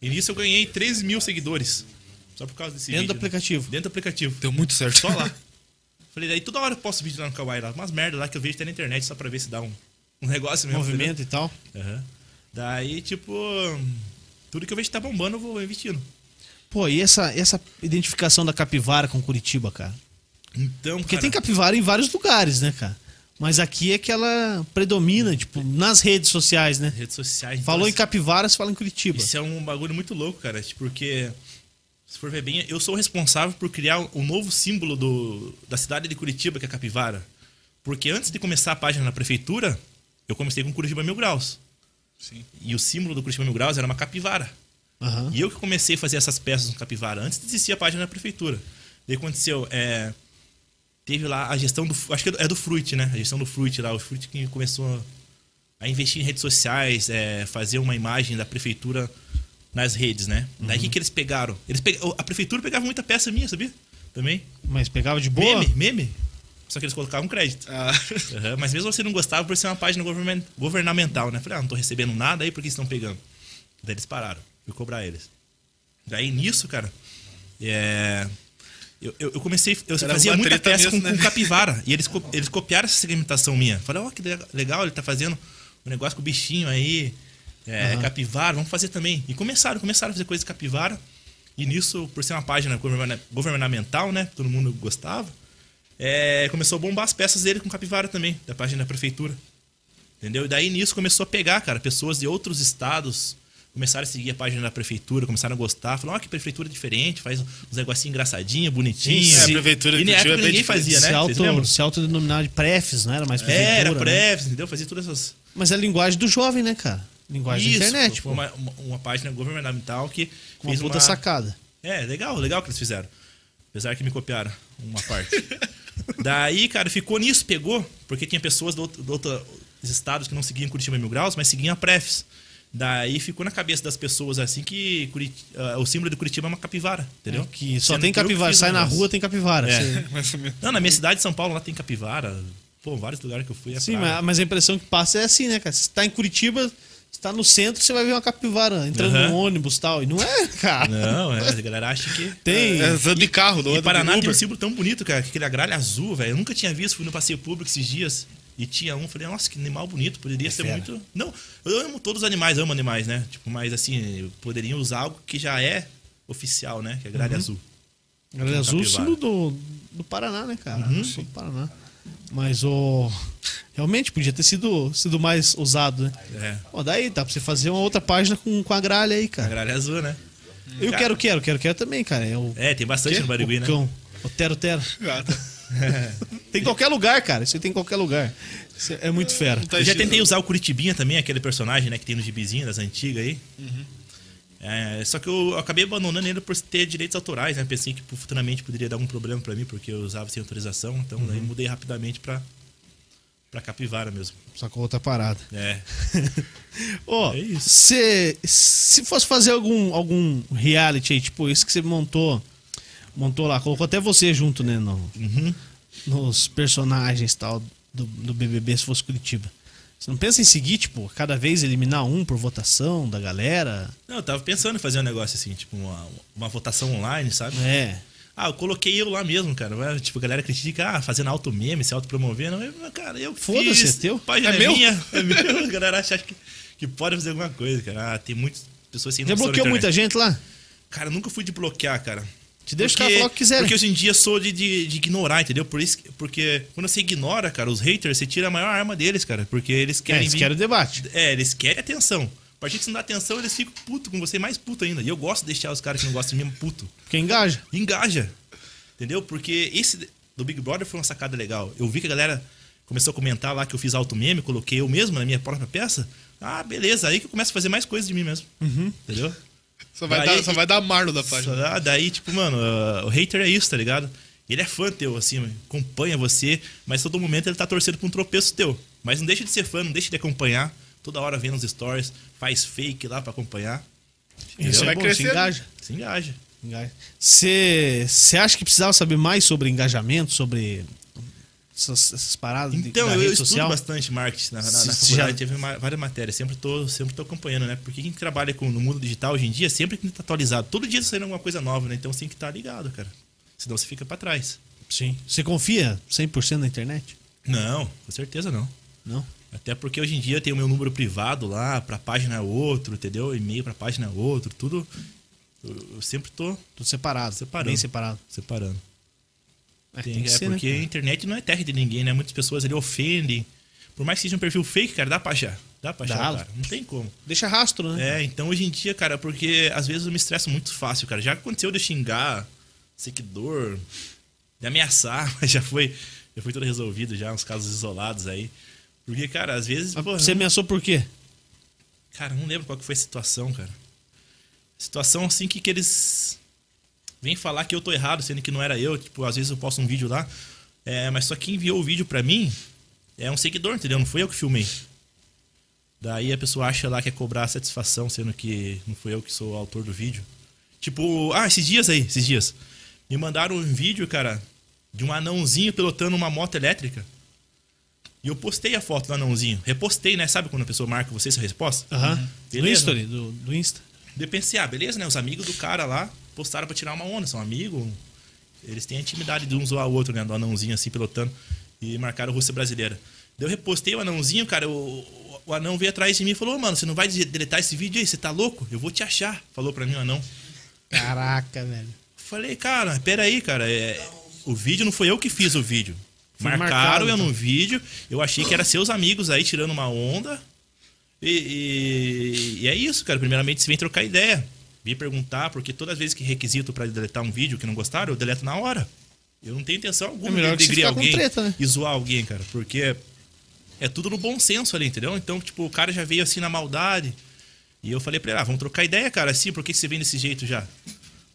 E nisso eu ganhei 13 mil seguidores. Só por causa desse Dentro do vídeo. né? aplicativo. Dentro do aplicativo. Deu muito certo. Só lá. Falei, daí toda hora eu posto vídeo lá no Kawaii, lá, umas merda lá que eu vejo até na internet só pra ver se dá um, um negócio mesmo. Movimento e tal. entendeu? Aham. Daí, tipo, tudo que eu vejo que tá bombando, eu vou investindo. Pô, e essa, essa identificação da capivara com Curitiba, cara? Então, Porque cara, tem capivara em vários lugares, né, cara? Mas aqui é que ela predomina, tipo, nas redes sociais, né? redes sociais. Falou em então, capivara, você fala em Curitiba. Isso é um bagulho muito louco, cara. tipo, Porque, se for ver bem, eu sou o responsável por criar um novo símbolo do, da cidade de Curitiba, que é a capivara. Porque antes de começar a página na prefeitura, eu comecei com Curitiba Mil Graus. Sim. E o símbolo do Curitiba Mil Graus era uma capivara. Aham. E eu que comecei a fazer essas peças no capivara antes de existir a página na prefeitura. Daí aconteceu, é, teve lá a gestão do, acho que é do, é do Fruit, né? A gestão do Fruit lá, o Fruit que começou a investir em redes sociais, é, fazer uma imagem da prefeitura nas redes, né? Daí o que, que eles pegaram? Eles pega- a prefeitura pegava muita peça minha, sabia? Também. Mas pegava de boa? Meme, meme. Só que eles colocavam crédito. Ah, Aham, mas mesmo assim não gostava por ser uma página governamental, né? Falei, ah, não tô recebendo nada aí, por que estão pegando? Daí eles pararam, fui cobrar eles. Daí nisso, cara, é, eu, eu eu comecei, eu Era fazia muita peça mesmo, com, né? com capivara. e eles, co- eles copiaram essa segmentação minha. Falei, ó, que le- legal, ele tá fazendo um negócio com o bichinho aí, é, capivara, vamos fazer também. E começaram, começaram a fazer coisa de capivara. E nisso, por ser uma página governa- governamental, né? Todo mundo gostava. é, começou a bombar as peças dele com capivara também, da página da prefeitura. Entendeu? E daí nisso começou a pegar, cara, pessoas de outros estados começaram a seguir a página da prefeitura, começaram a gostar, falaram, ó, que prefeitura diferente, faz uns negocinhos engraçadinhos, bonitinhos. Sim, é, a prefeitura E de na época é ninguém fazia, né? se, Vocês lembram? auto, se autodenominava de prefs, não era mais É, prefeitura, era né? Prefs, entendeu? Fazia todas essas. Mas é a linguagem do jovem, né, cara? Linguagem Isso, da internet, foi uma, uma, uma página governamental que Com uma fez puta uma... sacada. É, legal, legal que eles fizeram. Apesar que me copiaram uma parte. Daí, cara, ficou nisso, pegou, porque tinha pessoas do outro, do outro- dos estados que não seguiam Curitiba Mil Graus, mas seguiam a Prefs. Daí ficou na cabeça das pessoas assim que Curit- ah, o símbolo de Curitiba é uma capivara, entendeu? É Que só tem capivara. Sai na rua, tem capivara. É. Você-. Não, na minha cidade de São Paulo lá tem capivara. Pô, vários lugares que eu fui. É Sim, praia. mas, mas a impressão que passa é assim, né, cara? Você tá em Curitiba, você tá no centro, você vai ver uma capivara entrando Aham. no ônibus e tal. E não é, cara. Não, é, a galera acha que. Tem. É, anda de carro, não E Paraná tem um símbolo tão bonito, cara, que aquele agralha azul, velho. Eu nunca tinha visto, fui no passeio público esses dias. E tinha um, falei, nossa, que animal bonito, poderia ser fera. muito. Não, eu amo todos os animais, amo animais, né? Tipo, mas assim, poderiam usar algo que já é oficial, né? Que é gralha azul. Galera azul, capivara. símbolo do, do Paraná, né, cara? Uhum. Do Paraná. Mas o. Realmente podia ter sido, sido mais usado, né? É, Pô, daí dá pra você fazer uma outra página com, com a gralha aí, a cara. gralha azul, né? Eu Cara. quero, quero, quero, quero também, cara. É É, tem bastante no Barigui, né? cão. O Tero Tero. Ah, tá. Tem em qualquer lugar, cara. Isso tem em qualquer lugar. Isso é muito fera. Eu já tentei usar o Curitibinha também, aquele personagem, né, que tem no gibizinho das antigas aí. Uhum. É, só que eu acabei abandonando ele por ter direitos autorais, né? Pensei que futuramente poderia dar algum problema pra mim, porque eu usava sem autorização. Então daí Uhum. mudei rapidamente pra, pra capivara mesmo. Sacou outra parada. É. Ô, É isso. cê- se fosse fazer algum, algum reality aí, tipo isso que você montou, montou lá, colocou até você junto, né, no, Uhum. nos personagens e tal do, do BBB, se fosse Curitiba. Você não pensa em seguir, tipo, cada vez eliminar um por votação da galera? Não, eu tava pensando em fazer um negócio assim, tipo uma, uma votação online, sabe? É. Ah, eu coloquei eu lá mesmo, cara. Tipo, a galera critica, ah, fazendo auto meme, se autopromovendo. Eu, cara, eu Foda-se, é teu? Página É meu? minha, é meu. A galera acha que, que pode fazer alguma coisa, cara. Ah, tem muitas pessoas sem da bloqueou muita gente lá? Cara, nunca fui de bloquear, cara. Te deixa os caras falar o que quiserem. Porque hoje em dia eu sou de, de, de ignorar, entendeu? Por isso, que- porque quando você ignora, cara, os haters, você tira a maior arma deles, cara. Porque eles É, querem. eles vir- querem o debate. É, eles querem atenção. A partir que você não dá atenção, eles ficam puto com você, mais puto ainda. E eu gosto de deixar os caras que não gostam de mim puto. Porque engaja. Engaja. Entendeu? Porque esse do Big Brother foi uma sacada legal. Eu vi que a galera começou a comentar lá que eu fiz auto meme, coloquei eu mesmo na minha própria peça. Ah, beleza. Aí que eu começo a fazer mais coisas de mim mesmo. Entendeu? Só vai, Daí- dar, só vai dar marlo da página. Daí, tipo, mano, o hater é isso, tá ligado? Ele é fã teu, assim, acompanha você, mas todo momento ele tá torcendo pra um tropeço teu. Mas não deixa de ser fã, não deixa de acompanhar. Toda hora vendo os stories, faz fake lá pra acompanhar. Isso Entendeu? é vai bom, crescendo. se engaja. Se engaja. Você acha que precisava saber mais sobre engajamento, sobre essas, essas paradas de- Então, da eu estudo social? bastante marketing na, na, na Se- faculdade, já- teve ma- várias matérias, sempre tô, sempre tô acompanhando, né? Porque quem trabalha com, no mundo digital hoje em dia sempre que estar atualizado. Todo dia tá saindo alguma coisa nova, né? Então você tem que estar ligado, cara. Senão você fica pra trás. Sim. Você confia 100% na internet? Não, com certeza não. Não. Até porque hoje em dia tem o meu número privado lá, pra página outro, entendeu? E-mail pra página é outro, tudo. Eu, eu sempre tô Tudo separado. Separando. Bem separado. separando. É, Tem- que é ser, né, porque a cara? internet não é terra de ninguém, né? Muitas pessoas ali ofendem. Por mais que seja um perfil fake, cara, dá pra achar. Dá pra achar, Dá. cara. Não tem como. Deixa rastro, né? É, então hoje em dia, cara, porque às vezes eu me estresso muito fácil, cara. Já aconteceu de xingar seguidor, de ameaçar, mas já foi, já foi tudo resolvido, já, uns casos isolados aí. Porque, cara, às vezes. Pô, Você ameaçou por quê? Cara, não lembro qual que foi a situação, cara. Situação assim que, que eles vêm falar que eu tô errado, sendo que não era eu. Tipo, às vezes eu posto um vídeo lá, é, mas só quem enviou o vídeo pra mim é um seguidor, entendeu? Não foi eu que filmei. Daí a pessoa acha lá que é cobrar satisfação, sendo que não foi eu que sou o autor do vídeo. Tipo, ah, esses dias aí, esses dias. Me mandaram um vídeo, cara, de um anãozinho pilotando uma moto elétrica. E eu postei a foto do anãozinho. Repostei, né? Sabe quando a pessoa marca você, você resposta? Aham. Do Beleza. History, do, do Insta. Daí pensei, ah, beleza, né? Os amigos do cara lá postaram pra tirar uma onda, são amigos. Eles têm a intimidade de um zoar o outro, né? Do anãozinho assim, pilotando. E marcaram Rússia brasileira. Daí eu repostei o anãozinho, cara. O, o anão veio atrás de mim e falou: "Ô, mano, você não vai deletar esse vídeo aí? Você tá louco? Eu vou te achar. Falou pra mim o anão. Caraca, velho. Falei, cara, peraí, cara. É, o vídeo não foi eu que fiz o vídeo. Foi Marcaram marcado, eu então. no vídeo. Eu achei que era seus amigos aí tirando uma onda. E, e- e é isso, cara. Primeiramente, você vem trocar ideia. Vim perguntar, porque todas as vezes que requisito pra deletar um vídeo que não gostaram, eu deleto na hora. Eu não tenho intenção alguma É melhor de com alguém treta, né? e zoar alguém, cara. Porque é tudo no bom senso ali, entendeu? Então, tipo, o cara já veio assim na maldade. E eu falei pra ele, ah, vamos trocar ideia, cara. Assim, por que você vem desse jeito já?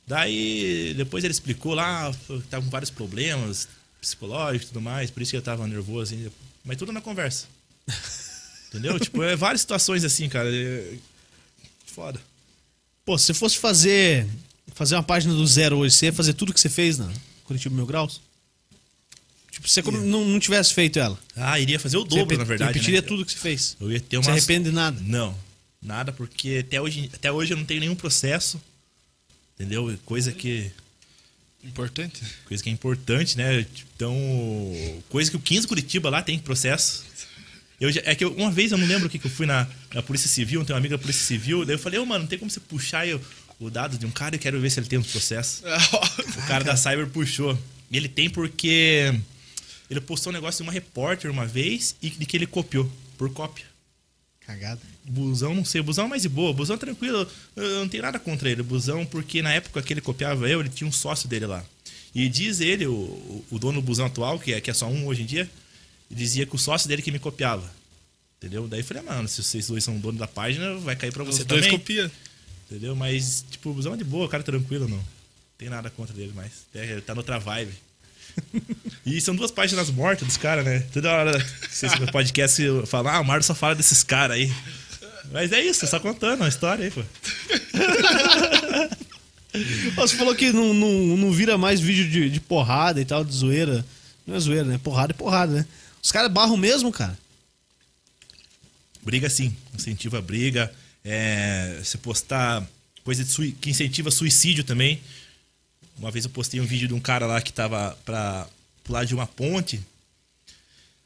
Daí, depois ele explicou lá, tava com vários problemas psicológicos e tudo mais, por isso que eu tava nervoso, assim, mas tudo na conversa. Entendeu? tipo, é várias situações assim, cara. é- Foda. Pô, se você fosse fazer, fazer uma página do zero hoje, você ia fazer tudo que você fez na Curitiba Mil Graus? Tipo, se você não, não tivesse feito ela. Ah, iria fazer o Você dobro, na verdade. repetiria né? tudo que você fez. Eu ia ter Não uma. se arrepende de nada. Não, nada, porque até hoje, até hoje eu não tenho nenhum processo. Entendeu? Coisa que. Importante. Coisa que é importante, né? Então, coisa que o 15 Curitiba lá tem processo. Eu já- é que eu- uma vez eu não lembro o que, que eu fui na, na Polícia Civil, tem um amigo da Polícia Civil, daí eu falei, ô mano, não tem como você puxar aí o, dado de um cara e quero ver se ele tem um processo. O cara da Cyber puxou. E ele tem porque ele postou um negócio de uma repórter uma vez e de que ele copiou, por cópia. Cagada. Busão, não sei, Busão é mais de boa. Busão tranquilo, eu não tenho nada contra ele. Busão, porque na época que ele copiava eu, ele tinha um sócio dele lá. E diz ele, o, o- o dono do Busão atual, que é, que é só um hoje em dia, dizia que o sócio dele que me copiava. Entendeu? Daí eu falei, ah, mano, se vocês dois são dono da página, vai cair pra Os você dois também. copiam. Entendeu? Mas, tipo, o Busão é de boa, o cara é tranquilo, não. Tem nada contra dele mais. Ele tá noutra vibe. E são duas páginas mortas dos caras, né? Toda hora vocês no podcast falam, ah, o Mário só fala desses caras aí. Mas é isso, só contando uma história aí, pô. Você falou que não, não, não vira mais vídeo de, de porrada e tal, de zoeira. Não é zoeira, né? Porrada é porrada, né? Os caras barram mesmo, cara. Briga sim, incentiva a briga. É, se postar coisa sui- que incentiva suicídio também. Uma vez eu postei um vídeo de um cara lá que tava pra pular de uma ponte.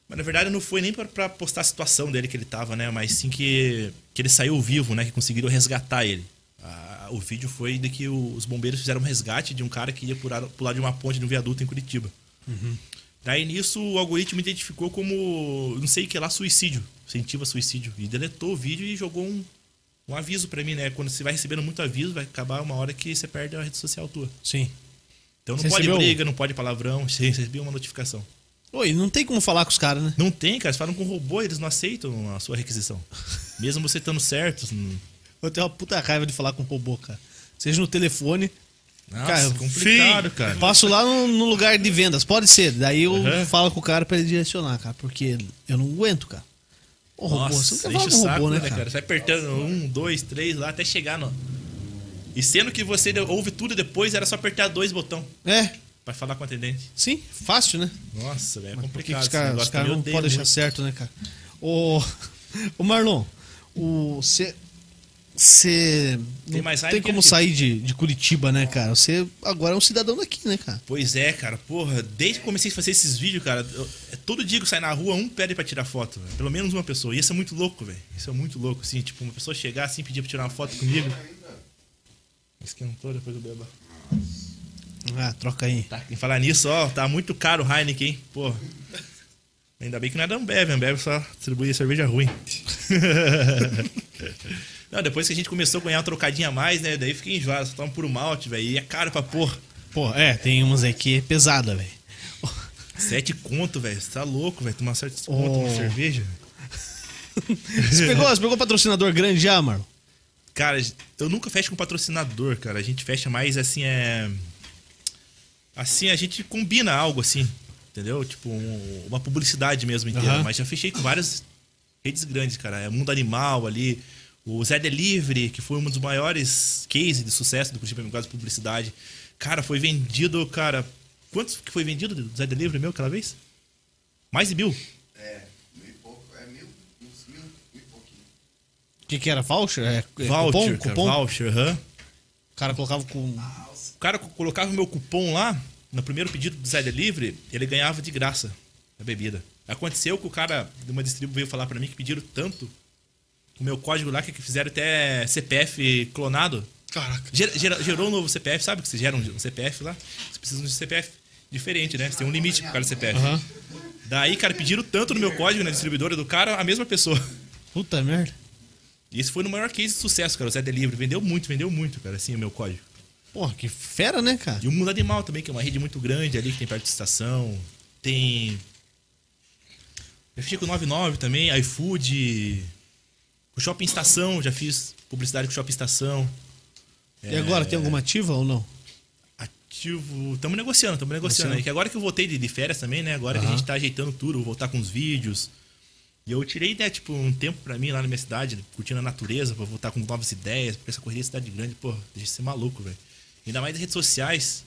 Mas na verdade não foi nem pra- pra postar a situação dele que ele tava, né? Mas sim que, que ele saiu vivo, né? Que conseguiram resgatar ele. Ah, o vídeo foi de que o- os bombeiros fizeram um resgate de um cara que ia pular, pular de uma ponte de um viaduto em Curitiba. Daí nisso o algoritmo identificou como, não sei o que lá, suicídio. Incentiva suicídio. E deletou o vídeo e jogou um, um aviso pra mim, né? Quando você vai recebendo muito aviso, vai acabar uma hora que você perde a rede social tua. Sim. Então não Você pode recebeu- briga, não pode palavrão, você recebeu uma notificação. Oi, não tem como falar com os caras, né? Não tem, cara. Eles falam com robô, eles não aceitam a sua requisição. Mesmo você estando certo. não- Eu tenho uma puta raiva de falar com robô, cara. Seja no telefone. Nossa, Cara, complicado, sim. cara. Passo lá no, no lugar de vendas, pode ser. Daí eu Uhum. falo com o cara pra ele direcionar, cara, porque eu não aguento, cara. O robô, Nossa, você não o quer falar saco, robô, né, né, cara? cara? Você vai apertando um, dois, três lá até chegar no. E sendo que você ouve tudo depois era só apertar dois botões É, pra falar com o atendente. sim, fácil, né? Nossa, velho, é complicado. os caras cara não podem deixar certo, né, cara? Ô, ô Marlon, o você Tem não tem como sair de, de Curitiba, né, cara? Você agora é um cidadão daqui, né, cara? Pois é, cara, porra, desde que comecei a fazer esses vídeos, cara, eu- é todo dia que eu saio na rua, um pede pra tirar foto, velho. Pelo menos uma pessoa. E isso é muito louco, velho. Isso é muito louco, assim, tipo, uma pessoa chegar assim, pedir pra tirar uma foto comigo. Esquentou depois eu bebo. Ah, troca aí. Tá, em falar nisso, ó, tá muito caro o Heineken, hein? Porra. Ainda bem que não é da Ambev, a Ambev só distribui cerveja ruim. não, depois que a gente começou a ganhar uma trocadinha a mais, né? Daí fiquei enjoado, só toma puro malte, velho. E é caro pra porra. Pô, é, tem umas é pesada, velho. Sete conto, velho. Você tá louco, velho. Tomar sete Oh. conto de cerveja. Você pegou, você pegou patrocinador grande já, Marlon? Cara, eu nunca fecho com patrocinador, cara. A gente fecha mais assim, é. Assim, a gente combina algo assim, entendeu? Tipo, um- uma publicidade mesmo inteira. Aham. Mas já fechei com várias redes grandes, cara. É Mundo Animal ali, o Zé Delivery, que foi um dos maiores cases de sucesso do Curitiba causa de publicidade. Cara, foi vendido, cara. Quantos que foi vendido do Zé Delivery meu aquela vez? Mais de mil. É, mil e pouco, é mil, uns mil, mil e pouquinho. O que, que era? Voucher? É, é Voucher, cupom? cara, cupom? voucher, aham. O cara colocava com. O cara co- colocava o meu cupom lá, no primeiro pedido do Zé Delivery, ele ganhava de graça a bebida. Aconteceu que o cara de uma distribu veio falar pra mim que pediram tanto o meu código lá que fizeram até CPF clonado. Caraca. Gera- gera- gerou um novo CPF, sabe? Que você gera um, um CPF lá. Você precisa de um CPF diferente, né? Você tem um limite pro cara do CPF. Aham. Daí, cara, pediram tanto no meu código na distribuidora do cara, a mesma pessoa. Puta merda. E esse foi no maior case de sucesso, cara. O Zé Delivery vendeu muito, vendeu muito, cara, assim, o meu código. Porra, que fera, né, cara? E o Mundo Animal também, que é uma rede muito grande ali, que tem perto de estação. Tem. Eu fiz com o 99 também, iFood. O Shopping Estação, já fiz publicidade com o Shopping Estação. E agora, tem alguma ativa ou não? Ativo. Estamos negociando, estamos negociando aí. Que agora que eu voltei de, de férias também, né? Agora que a gente tá ajeitando tudo, vou voltar com os vídeos. E eu tirei, né, tipo, um tempo pra mim lá na minha cidade, curtindo a natureza, pra voltar com novas ideias, porque essa corrida de cidade grande, pô, deixa de ser maluco, velho. Ainda mais nas redes sociais.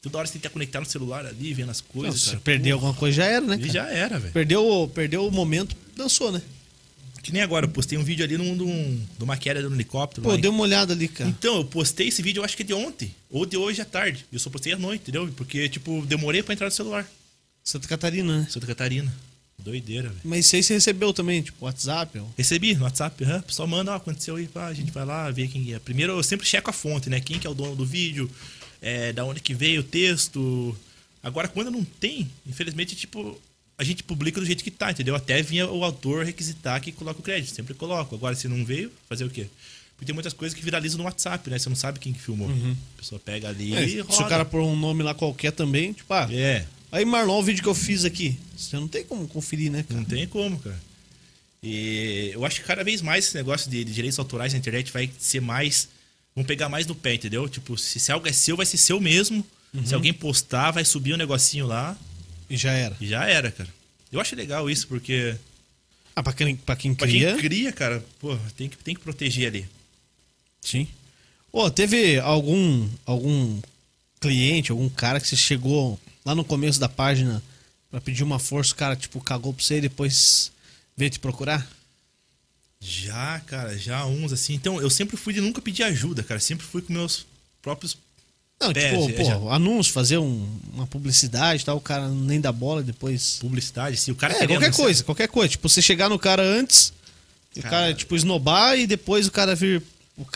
Toda hora você tem que estar conectado no celular ali, vendo as coisas. se perder Pô, alguma coisa já era, né? Já era, velho. Perdeu, perdeu o momento, dançou, né? Que nem agora, eu postei um vídeo ali num, num, de uma queda de um helicóptero. Pô, deu uma olhada ali, cara. Então, eu postei esse vídeo, eu acho que é de ontem, ou de hoje à tarde. Eu só postei à noite, entendeu? Porque, tipo, demorei pra entrar no celular. Santa Catarina, né? Santa Catarina. Doideira, velho. Mas isso aí você recebeu também, tipo, WhatsApp? Ou... Recebi no WhatsApp. O pessoal manda, ó, aconteceu aí, pá, a gente vai lá ver quem é. Primeiro eu sempre checo a fonte, né? Quem que é o dono do vídeo, é, da onde que veio o texto. Agora, quando não tem, infelizmente, tipo, a gente publica do jeito que tá, entendeu? Até vinha o autor requisitar que coloca o crédito. Sempre coloco. Agora, se não veio, fazer o quê? Porque tem muitas coisas que viralizam no WhatsApp, né? Você não sabe quem que filmou. A pessoa pega ali É, e se roda. o cara pôr um nome lá qualquer também, tipo, ah, É, aí Marlon, o vídeo que eu fiz aqui. Você não tem como conferir, né, cara? Não tem como, cara. E eu acho que cada vez mais esse negócio de, de direitos autorais na internet vai ser mais. Vão pegar mais no pé, entendeu? Tipo, se, se algo é seu, vai ser seu mesmo. Se alguém postar, vai subir um negocinho lá E já era. e já era, cara. Eu acho legal isso, porque Ah, pra quem, pra quem pra cria, quem cria, cara, pô, tem que, tem que proteger ali. sim. Ô, teve algum, algum cliente, algum cara que você chegou lá no começo da página pra pedir uma força, o cara, tipo, cagou pra você e depois veio te procurar? Já, cara, já uns assim. Então, eu sempre fui de nunca pedir ajuda, cara. Sempre fui com meus próprios. Não, É, tipo, já- pô, já. anúncio, fazer um- uma publicidade e tal, o cara nem dá bola depois. Publicidade, se o cara É, qualquer coisa, qualquer coisa. Tipo, você chegar no cara antes, o cara, tipo, esnobar e depois o cara vir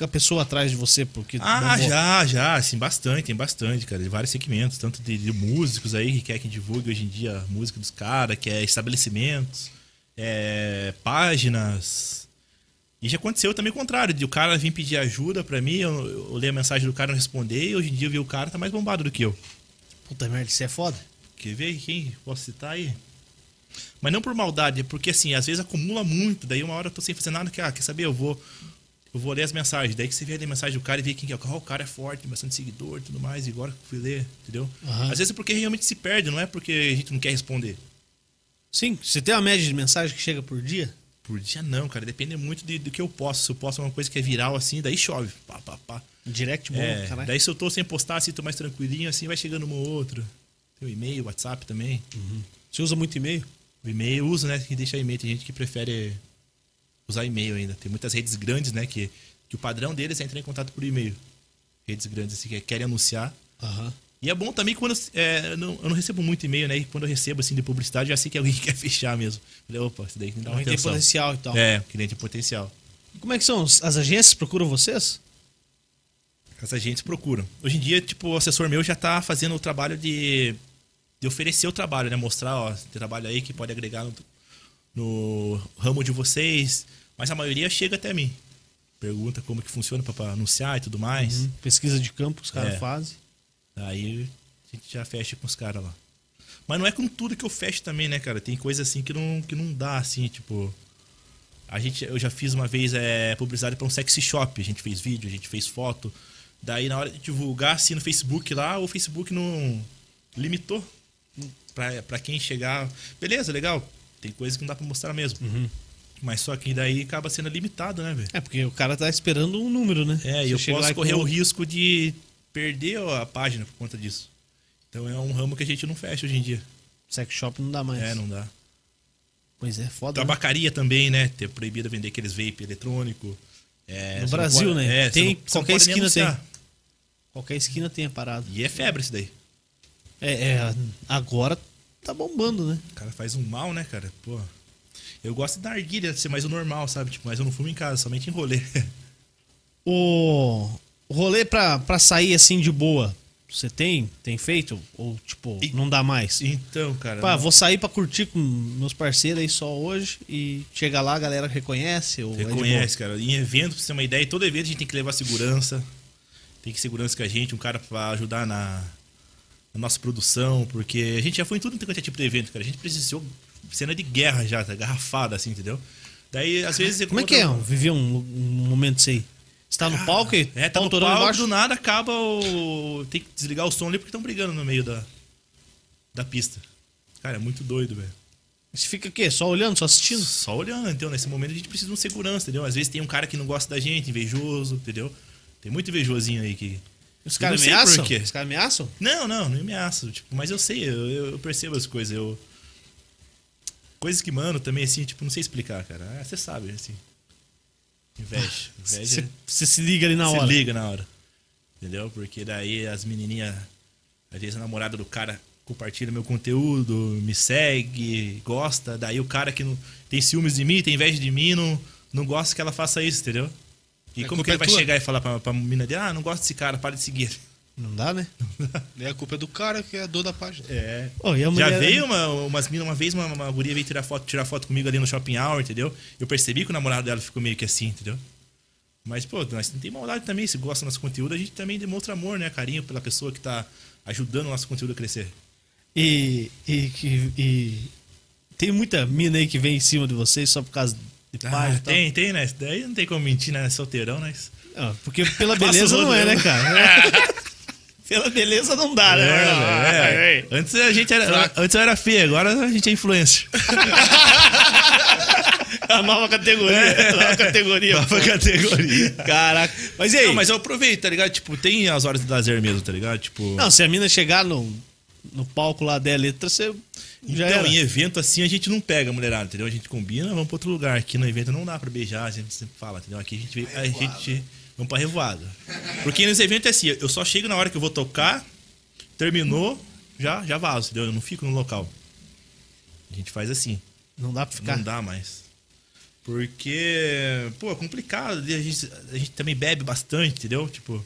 a pessoa atrás de você, porque. Ah, já, já, assim, bastante, tem bastante, cara, de vários segmentos, tanto de, de músicos aí que quer que divulgue hoje em dia a música dos caras, que é estabelecimentos, é, páginas. E já aconteceu também o contrário, de o cara vir pedir ajuda pra mim, eu, eu ler a mensagem do cara e não responder, e hoje em dia eu vi o cara tá mais bombado do que eu. Puta merda, isso é foda. Quer ver quem posso citar aí? Mas não por maldade, é porque assim, às vezes acumula muito, daí uma hora eu tô sem fazer nada, que, ah, quer saber, eu vou eu vou ler as mensagens, daí que você vê a mensagem do cara e vê quem que é o cara, "Oh, o cara é forte, tem bastante seguidor e tudo mais, e agora que eu fui ler, entendeu? Aham. Às vezes é porque realmente se perde, não é porque a gente não quer responder. Sim, você tem uma média de mensagem que chega por dia? Por dia não, cara. Depende muito de- do que eu posto. Se eu posto uma coisa que é viral assim, daí chove. Pá, pá, pá. Direct bom, É, caralho. daí se eu tô sem postar, assim, tô mais tranquilinho, assim, vai chegando um ou outro. Tem o e-mail, WhatsApp também. Você usa muito e-mail? O e-mail eu uso, né? Que deixa e-mail. Tem gente que prefere usar e-mail ainda. Tem muitas redes grandes, né? Que, que o padrão deles é entrar em contato por e-mail. Redes grandes, assim, que querem anunciar. Aham. E é bom também quando é, eu, não, eu não recebo muito e-mail, né? E quando eu recebo assim de publicidade, eu já sei que alguém quer fechar mesmo. Falei, opa, isso daí me dá uma Alguém tem atenção. potencial e tal. É, cliente tem potencial. Como é que são? As agências procuram vocês? As agentes procuram. Hoje em dia, tipo, o assessor meu já tá fazendo o trabalho de, de oferecer o trabalho, né? Mostrar, ó, tem trabalho aí que pode agregar no, no ramo de vocês. Mas a maioria chega até mim. Pergunta como que funciona para anunciar e tudo mais. Uhum. Pesquisa de campo, os caras É. fazem. Aí a gente já fecha com os caras lá. Mas não é com tudo que eu fecho também, né, cara? Tem coisa assim que não, que não dá, assim, tipo. A gente, eu já fiz uma vez é, publicidade para um sexy shop. A gente fez vídeo, a gente fez foto. Daí, na hora de divulgar assim no Facebook lá, o Facebook não limitou pra, pra quem chegar. Beleza, legal. Tem coisa que não dá pra mostrar mesmo. Mas só que daí acaba sendo limitado, né, velho? É, porque o cara tá esperando um número, né? É, e eu posso correr com- o risco de perder a página por conta disso. Então é um ramo que a gente não fecha hoje em dia. Sex shop não dá mais. É, não dá. Pois é, foda. né? Tabacaria também, né? Ter proibido vender aqueles vape eletrônico. É, No Brasil, pode- né? É, Tem- não- qualquer esquina tem. Qualquer esquina tem a parada. E é febre isso daí. É, é, agora tá bombando, né? O cara faz um mal, né, cara? Pô. Eu gosto da narguilha de ser mais o normal, sabe? Tipo, mas eu não fumo em casa, somente em rolê. O rolê pra, pra sair assim de boa, você tem? Tem feito? Ou, tipo, E- não dá mais? então, cara. Pá, não- vou sair pra curtir com meus parceiros aí só hoje e chega lá, a galera reconhece? Ou é? Reconhece, cara. Em evento, pra você ter uma ideia, todo evento a gente tem que levar segurança. Tem que segurança com a gente, um cara pra ajudar na, na nossa produção, porque a gente já foi em tudo quanto é tipo de evento, cara. A gente precisou cena de guerra já, tá? garrafada, assim, entendeu? Daí, às vezes. Como é que é viver um, um momento assim? Você tá no palco e É, tá no palco, embaixo? do nada acaba o. Tem que desligar o som ali porque estão brigando no meio da, da pista. Cara, é muito doido, velho. Você fica o quê? Só olhando, só assistindo? Só olhando, então, nesse momento a gente precisa de um segurança, entendeu? Às vezes tem um cara que não gosta da gente, invejoso, entendeu? Tem muito invejosinho aí que. Os caras ameaçam? Os caras ameaçam? Não, não, não me ameaço. Tipo, mas eu sei, eu, eu- eu percebo as coisas. Eu... Coisas que, mano, também, assim, tipo, não sei explicar, cara. Ah, Você sabe, assim. Inveja. Inveja. Você se liga ali na se hora. liga na hora. Entendeu? Porque daí as menininhas, às vezes a namorada do cara compartilha meu conteúdo, me segue, gosta. Daí o cara que não tem ciúmes de mim, tem inveja de mim, não, não gosta que ela faça isso, entendeu? E A como que ele é vai tua. chegar e falar pra, pra menina dele, ah, não gosto desse cara, para de seguir. Não dá, né? E a culpa é do cara que é dor da página. É. E a Já mulher- veio uma, umas minas, uma vez uma, uma guria veio tirar foto, tirar foto comigo ali no shopping hour, entendeu? Eu percebi que o namorado dela ficou meio que assim, entendeu? Mas, pô, nós não tem maldade também. Se gosta do nosso conteúdo, a gente também demonstra amor, né? Carinho pela pessoa que tá ajudando o nosso conteúdo a crescer. E, e, e tem muita mina aí que vem em cima de vocês só por causa de Ah, e tal. tem, tem, né? Daí não tem como mentir, né? Solteirão, né? Ah, porque pela beleza não é, né, cara? pela beleza não dá, né? É, é. Antes a gente era, antes eu era feio, agora a gente é influencer. A nova categoria. a Nova categoria. Nova categoria. Caraca. Mas e aí? Não, mas eu aproveito, tá ligado? Tipo, tem as horas de lazer mesmo, tá ligado? Tipo. Não, se a mina chegar no, no palco lá der letra, você já então, era. em evento assim a gente não pega a mulherada, entendeu? A gente combina, vamos pra outro lugar. Aqui no evento não dá pra beijar, a gente sempre fala, entendeu? Aqui a gente a gente vamos pra revoada. Porque nos eventos é assim, eu só chego na hora que eu vou tocar, terminou, já já vazo, entendeu? Eu não fico no local. A gente faz assim, Não dá pra ficar. não dá mais. Porque, pô, é complicado, a gente, a gente também bebe bastante, entendeu? Tipo,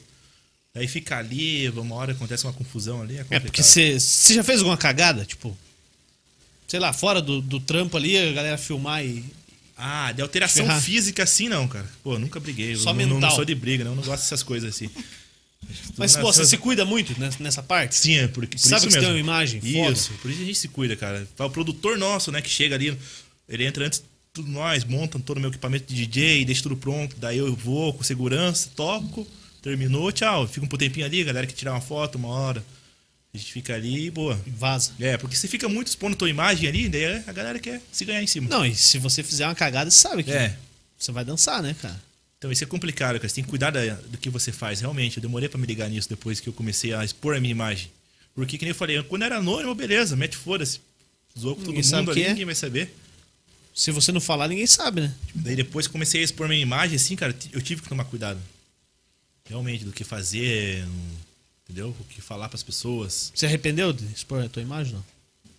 aí fica ali, uma hora acontece uma confusão ali, é É complicado. porque você você já fez alguma cagada? Tipo, sei lá, fora do, do trampo ali, a galera filmar e. Ah, de alteração Ferrar. física assim não, cara. Pô, nunca briguei. Eu Só não, não, mental. sou de briga, não. Não gosto dessas coisas assim. Mas, pô, você se cuida muito nessa, parte? Sim, é porque, por Sabe isso que mesmo. tem uma imagem foda? Isso, por isso a gente se cuida, cara. O produtor nosso, né, que chega ali, ele entra antes de tudo nós, monta todo o meu equipamento de DJ, deixa tudo pronto. Daí eu vou com segurança, toco, terminou, tchau. Fica um tempinho ali, galera que tirar uma foto, uma hora. A gente fica ali e boa. Vaza. É, porque se fica muito expondo tua imagem ali, daí a galera quer se ganhar em cima. Não, e se você fizer uma cagada, você sabe que É. você vai dançar, né, cara? Então isso é complicado, cara. Você tem que cuidar da- do que você faz. Realmente, eu demorei pra me ligar nisso depois que eu comecei a expor a minha imagem. Porque, que nem eu falei, quando era anônimo, beleza, mete foda-se. Zoou com todo Ninguém mundo ali, é. ninguém vai saber. Se você não falar, ninguém sabe, né? Daí depois que comecei a expor minha imagem, assim, cara, eu tive que tomar cuidado. Realmente, do que fazer, entendeu? O que falar pras pessoas. Você arrependeu de expor a tua imagem, não?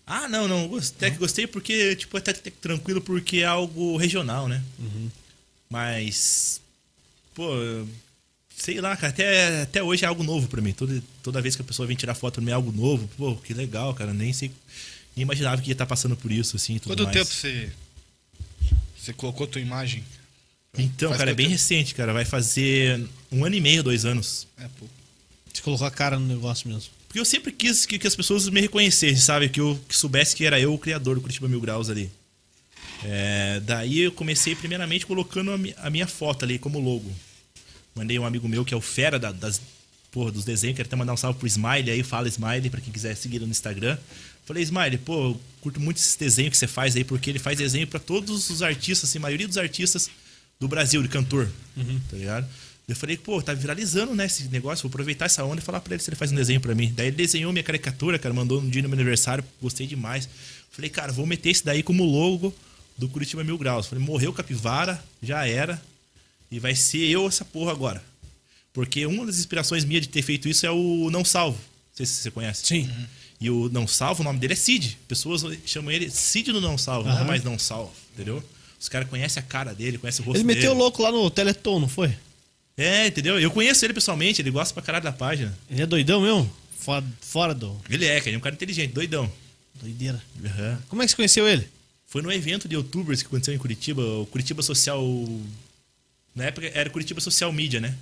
Ah, não, não. Até que gostei porque, tipo, até, tranquilo porque é algo regional, né? Mas, pô, sei lá, cara, até, até hoje é algo novo pra mim. Toda, toda vez que a pessoa vem tirar foto é algo novo. Pô, que legal, cara. Nem sei. Nem imaginava que ia estar passando por isso, assim. Tudo Quanto mais. tempo você, você colocou tua imagem? Então, Faz cara, é bem tempo? recente, cara. Vai fazer um ano e meio, dois anos. É, pô. Você colocou a cara no negócio mesmo. Porque eu sempre quis que, que as pessoas me reconhecessem, sabe? Que eu que soubesse que era eu o criador do Curitiba Mil Graus ali. É, daí eu comecei primeiramente colocando a, mi- a minha foto ali como logo. Mandei um amigo meu que é o fera da- das, porra, dos desenhos, quero até mandar um salve pro Smiley aí, fala Smiley, pra quem quiser seguir no Instagram. Falei, Smiley, pô, eu curto muito esse desenho que você faz aí, porque ele faz desenho pra todos os artistas, assim, a maioria dos artistas do Brasil, de cantor, tá ligado? Eu falei, pô, tá viralizando, né, esse negócio, vou aproveitar essa onda e falar pra ele se ele faz um desenho pra mim. Daí ele desenhou minha caricatura, cara, mandou um dia no meu aniversário, gostei demais. Falei, cara, vou meter esse daí como logo do Curitiba Mil Graus. Falei, morreu Capivara, já era, e vai ser eu essa porra agora. Porque uma das inspirações minhas de ter feito isso é o Não Salvo. Não sei se você conhece. Sim. E o Não Salvo, o nome dele é Cid. Pessoas chamam ele Cid do Não Salvo, não é mais Não Salvo, entendeu? Os caras conhecem a cara dele, conhecem o rosto Ele dele. meteu o louco lá no Teleton, não foi? É, entendeu? Eu conheço ele pessoalmente, ele gosta pra caralho da página. Ele é doidão mesmo? Fora, fora do. Ele é, cara, ele é um cara inteligente, doidão. Doideira. Aham. Como é que você conheceu ele? Foi no evento de youtubers que aconteceu em Curitiba, o Curitiba Social. Na época era Curitiba Social Media, né?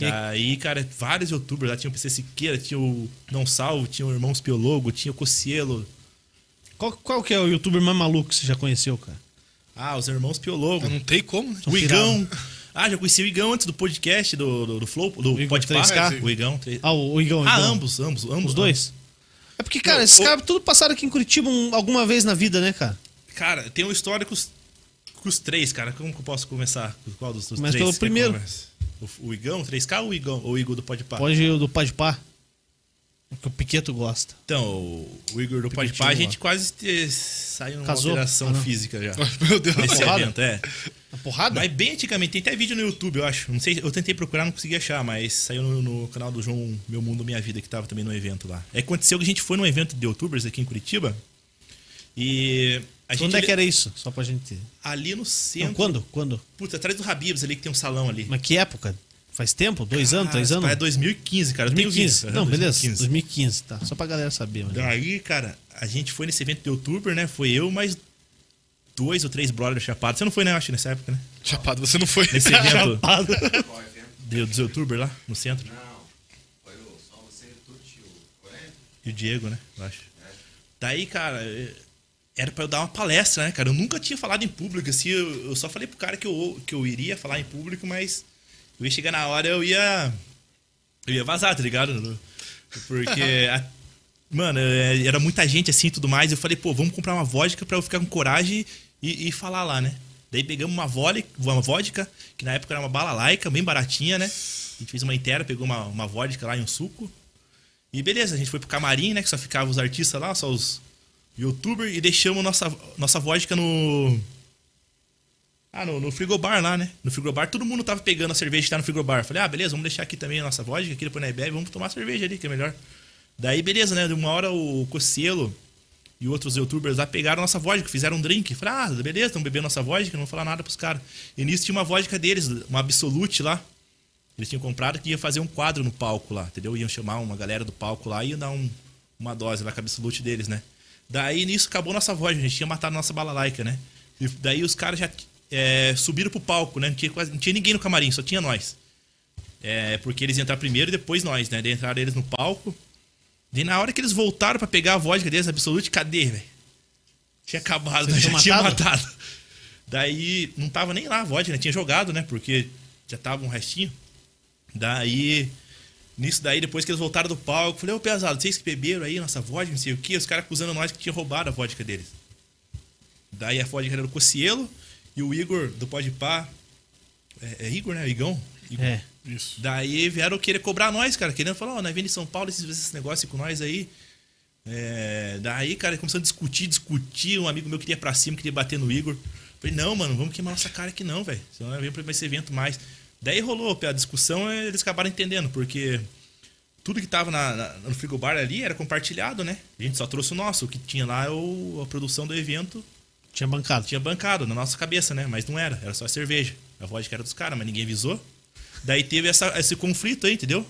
E aí- cara, vários youtubers lá. Tinha o PC Siqueira, tinha o Não Salvo, tinha o Irmãos Piologo, tinha o Cocielo. Qual, qual que é o youtuber mais maluco que você já conheceu, cara? Ah, os Irmãos Piologo. Não tem como, né? O Igão. Ah, já conheci o Igão antes do podcast, do, do, do Flow, do O Igão Pode 3K? O Igão. Ah, o, o Igão. o Ah, Igão. ambos, ambos, ambos. Os dois? É porque, cara, Não, esses o- caras tudo passaram aqui em Curitiba um- alguma vez na vida, né, cara? Cara, tem um histórico com os, com os três, cara. Como que eu posso começar? Com Qual dos, dos Mas três? pelo você primeiro. O, o Igão, 3K ou o Igão? Ou o Igor do Pode Pá? Pode ir o do Padpá. É que o Piqueto gosta. Então, o, Igor do Pode Pá, a gente quase te- saiu numa Casou? alteração Ah, física já. Meu Deus. Nesse porrada? evento, é. A porrada? Mas bem antigamente, tem até vídeo no YouTube, eu acho. Não sei, eu tentei procurar, não consegui achar, mas saiu no, no canal do João Meu Mundo Minha Vida, que tava também no evento lá. É que aconteceu que a gente foi num evento de youtubers aqui em Curitiba. E a gente Quando é que era isso? Só pra gente. ali no centro. Não, quando? Quando? Putz, atrás do Habibs ali que tem um salão ali. Mas que época? Faz tempo? Dois anos? Três anos? É 2015, cara. eu tenho 2015. visto. Não, Aham, beleza. 2015. 2015, tá. Só pra galera saber. Mas... Daí, cara, a gente foi nesse evento de youtuber, né? Foi eu, mais dois ou três brothers chapados. Você não foi, né? eu Acho, nessa época, né? Chapado, você não foi. Nesse evento Chapado. Qual evento? de- dos youtubers lá, no centro. Não, foi o só você e o Tuti, o Coelho. E o Diego, né? Eu acho. Daí, cara, eh, era pra eu dar uma palestra, né, cara? Eu nunca tinha falado em público, assim. Eu, eu só falei pro cara que eu, que eu iria falar em público, mas eu ia chegar na hora, eu ia. Eu ia vazar, tá ligado? Porque. a- mano, eh, era muita gente assim e tudo mais. Eu falei, pô, vamos comprar uma vodka pra eu ficar com coragem e, e falar lá, né? Daí pegamos uma, vole, uma vodka, que na época era uma bala laica, bem baratinha, né? A gente fez uma inteira, pegou uma, uma vodka lá e um suco. E beleza, a gente foi pro camarim, né? Que só ficavam os artistas lá, só os youtubers, e deixamos nossa, nossa vodka no. Ah, no, no frigobar lá, né? No frigobar, todo mundo tava pegando a cerveja que tá no frigobar. Falei, ah, beleza, vamos deixar aqui também a nossa vodka, aqui depois na bebe, vamos tomar cerveja ali, que é melhor. Daí, beleza, né? De uma hora o Cocielo e outros youtubers lá pegaram nossa vodka, fizeram um drink. Falei, ah, beleza, estão bebendo nossa vodka, não vou falar nada pros caras. E nisso tinha uma vodka deles, uma Absolute lá. Eles tinham comprado que ia fazer um quadro no palco lá, entendeu? Iam chamar uma galera do palco lá e iam dar um- uma dose lá com a Absolute deles, né? Daí nisso acabou nossa vodka, a gente tinha matado nossa bala laica, né? E daí os caras já é, subiram pro palco, né? Não tinha, quase, não tinha ninguém no camarim, só tinha nós. É, porque eles iam entrar primeiro e depois nós, né? Daí entraram eles no palco. Daí na hora que eles voltaram pra pegar a vodka deles, Absolute, cadê, velho? Tinha acabado, já tinham tinha matado? matado. Daí não tava nem lá a vodka, né? Tinha jogado, né? Porque já tava um restinho. Daí Nisso daí, depois que eles voltaram do palco, falei, ô pesado, vocês que beberam aí nossa vodka, não sei o que, os caras acusando nós que tinha roubado a vodka deles. Daí a vodka era do Cocielo e o Igor do Pode Pá. É, é Igor, né? Igão? Igor. É. Isso. Daí vieram querer cobrar nós, cara, querendo falar, ó, nós vem de São Paulo, esses, esses negócios com nós aí. É, daí, cara, começando a discutir, discutir. Um amigo meu queria ir pra cima, queria bater no Igor. Falei, não, mano, vamos queimar nossa cara aqui não, velho. Senão nós vamos pra esse evento mais. Daí rolou a discussão, eles acabaram entendendo, porque tudo que tava na, na- no frigobar ali era compartilhado, né? A gente só trouxe o nosso. O que tinha lá, é o, a produção do evento, Tinha bancado. tinha bancado na nossa cabeça, né? Mas não era, era só cerveja. A vodka era dos caras, mas ninguém avisou. Daí teve essa, esse conflito aí, entendeu?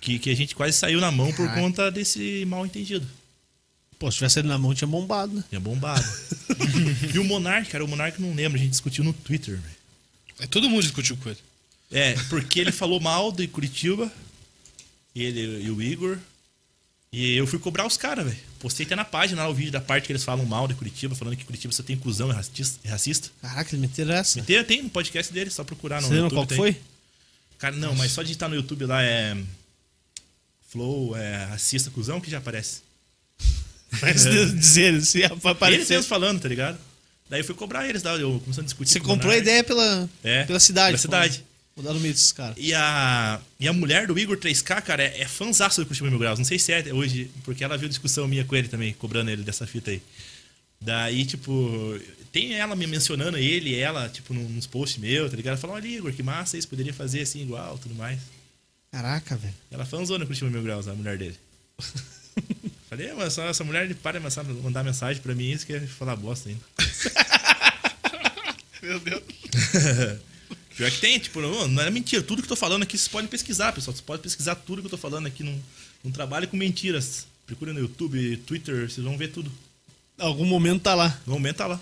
Que, que a gente quase saiu na mão por conta desse mal entendido. Pô, se tivesse saído na mão, tinha bombado, né? Tinha bombado. e o Monark, cara, o Monark não lembra, a gente discutiu no Twitter, velho. É, todo mundo discutiu com ele. É, porque ele falou mal de Curitiba, ele e o Igor. E eu fui cobrar os caras, velho. Postei até na página lá o vídeo da parte que eles falam mal de Curitiba, falando que Curitiba só tem cuzão e racista. Caraca, eles meteram essa. Tem, tem no podcast dele, só procurar no Você lembra YouTube. qual que tem. foi? Cara, não, mas só digitar no YouTube lá é. Flow, é racista, cuzão, que já aparece. Mas dizer, se Eles aparecer. mesmos falando, tá ligado? Daí eu fui cobrar eles, tá? eu começando a discutir. Você comprou a ideia pela, É, pela cidade. pela cidade. Vou dar no meio desses caras. E a, e a mulher do Igor 3K, cara, é, é fãzaço do Curitiba Mil Graus. Não sei se é hoje, porque ela viu discussão minha com ele também, cobrando ele dessa fita aí. Daí, tipo, tem ela me mencionando ele, ela, tipo, nos posts meus, tá ligado? Ela falou, olha, Igor, que massa isso, poderia fazer assim igual, tudo mais. Caraca, velho. Ela fanzona Curitiba Mil Graus, a mulher dele. Falei, "É, mas só essa mulher para de mandar mensagem pra mim, isso que é falar bosta ainda. Meu Deus. Pior que tem, tipo, não, não é mentira. Tudo que eu tô falando aqui vocês podem pesquisar, pessoal. Vocês podem pesquisar tudo que eu tô falando aqui. Não, não trabalhe com mentiras. Procure no YouTube, Twitter, vocês vão ver tudo. Algum momento tá lá. No momento tá lá.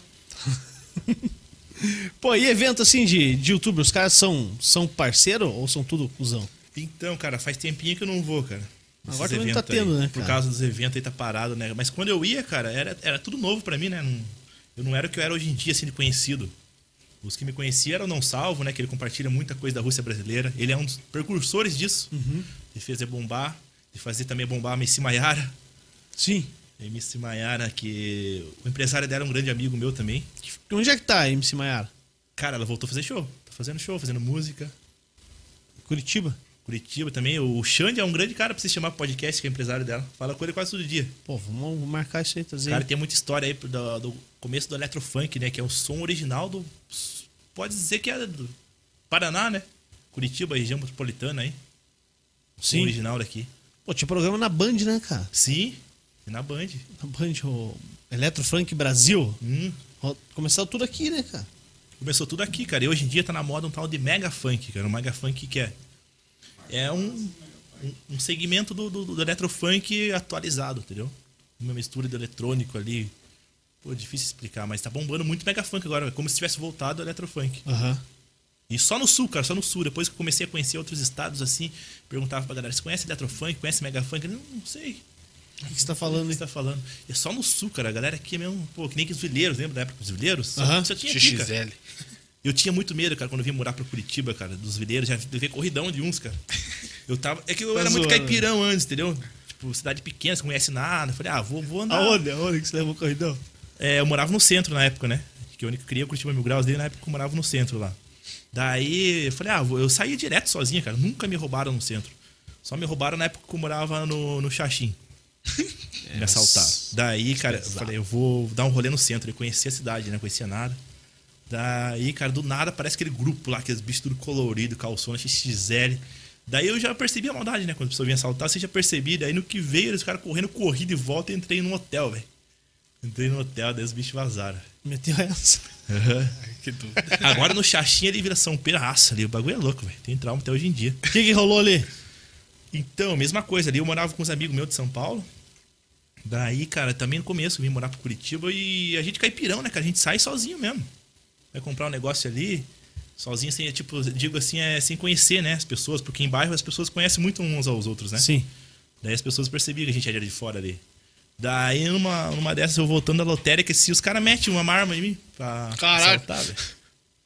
Pô, e evento assim de, de youtuber, os caras são, são parceiro ou são tudo cuzão? Então, cara, faz tempinho que eu não vou, cara. Agora também tá eventos aí. tendo, né, Por cara? causa dos eventos aí tá parado, né? Mas quando eu ia, cara, era, era tudo novo pra mim, né? Não- eu não era o que eu era hoje em dia, assim, de conhecido. Os que me conheciam Não Salvo, né? Que ele compartilha muita coisa da Rússia brasileira. Ele é um dos precursores disso. Uhum. De fazer bombar. De fazer também bombar a Messi Maiara. Sim. A MC Maiara, que o empresário dela é um grande amigo meu também. Onde é que tá a MC Maiara? Cara, ela voltou a fazer show. Tá fazendo show, fazendo música. Curitiba? Curitiba também. O Xande é um grande cara pra você chamar pro podcast, que é empresário dela. Fala com ele quase todo dia. Pô, vamos marcar isso aí, trazer. Cara, tem muita história aí do, do começo do Electrofunk, né? Que é o som original do. Pode dizer que é do Paraná, né? Curitiba, região metropolitana aí. O som Sim. original daqui. Pô, tinha programa na Band, né, cara? Sim, na Band. Na Band, o Eletrofunk Brasil. Hum, Começou tudo aqui, né, cara? Começou tudo aqui, cara. E hoje em dia tá na moda um tal de mega funk, cara. Um mega funk que é. É um, um, um segmento do, do, do eletrofunk atualizado, entendeu? Uma mistura de eletrônico ali. Pô, difícil explicar, mas tá bombando muito mega funk agora. É como se tivesse voltado ao eletrofunk. Aham. E só no sul, cara, só no sul. Depois que eu comecei a conhecer outros estados assim, perguntava pra galera: você conhece eletrofunk? Conhece mega funk? Eu, Não, não sei. O que que você tá O falando que aí? você tá falando? É só no sul, cara. A galera aqui é mesmo, pô, que nem que os vileiros, lembra da época dos vileiros? Só, Aham. só tinha aqui, cara. XXL. Eu tinha muito medo, cara, quando eu vim morar pra Curitiba, cara, dos vileiros, já levei corridão de uns, cara. Eu tava. É que eu Tá era muito zoando, caipirão antes, entendeu? Tipo, cidade pequena, você não conhece nada. Eu falei, ah, vou, vou andar. Aonde? Aonde que você levou o corridão? É, eu morava no centro na época, né? Que eu o Curitiba Mil Graus dele na época que eu morava no centro lá. Daí eu falei, ah, vou- eu saía direto sozinho, cara. Nunca me roubaram no centro. Só me roubaram na época que eu morava no, no Xaxim. me assaltaram. Daí, cara, eu falei, eu vou dar um rolê no centro. Eu conhecia a cidade, né? Não conhecia nada. Daí, cara, do nada parece aquele grupo lá, aqueles bichos tudo colorido, calçona, XXL. Daí eu já percebi a maldade, né? Quando a pessoa vinha assaltar, você já percebia. Daí no que veio, eles ficaram correndo, corri de volta e entrei num hotel, velho. Entrei no hotel, daí os bichos vazaram. Meteu essa. Que tudo. Agora no Xaxim ele vira São Pedro Raça ali. O bagulho é louco, velho. Tem trauma até hoje em dia. O que que rolou ali? Então, mesma coisa. Ali eu morava com uns amigos meus de São Paulo. Daí, cara, também no começo eu vim morar pro Curitiba e a gente caipirão, né, cara? A gente sai sozinho mesmo. Vai comprar um negócio ali, sozinho, sem, tipo, digo assim, é sem conhecer, né, as pessoas, porque em bairro as pessoas conhecem muito uns aos outros, né? Sim. Daí as pessoas percebiam que a gente era de fora ali. Daí, numa, numa dessas, eu voltando da lotérica, se os caras metem uma arma em mim pra Caralho. assaltar, velho.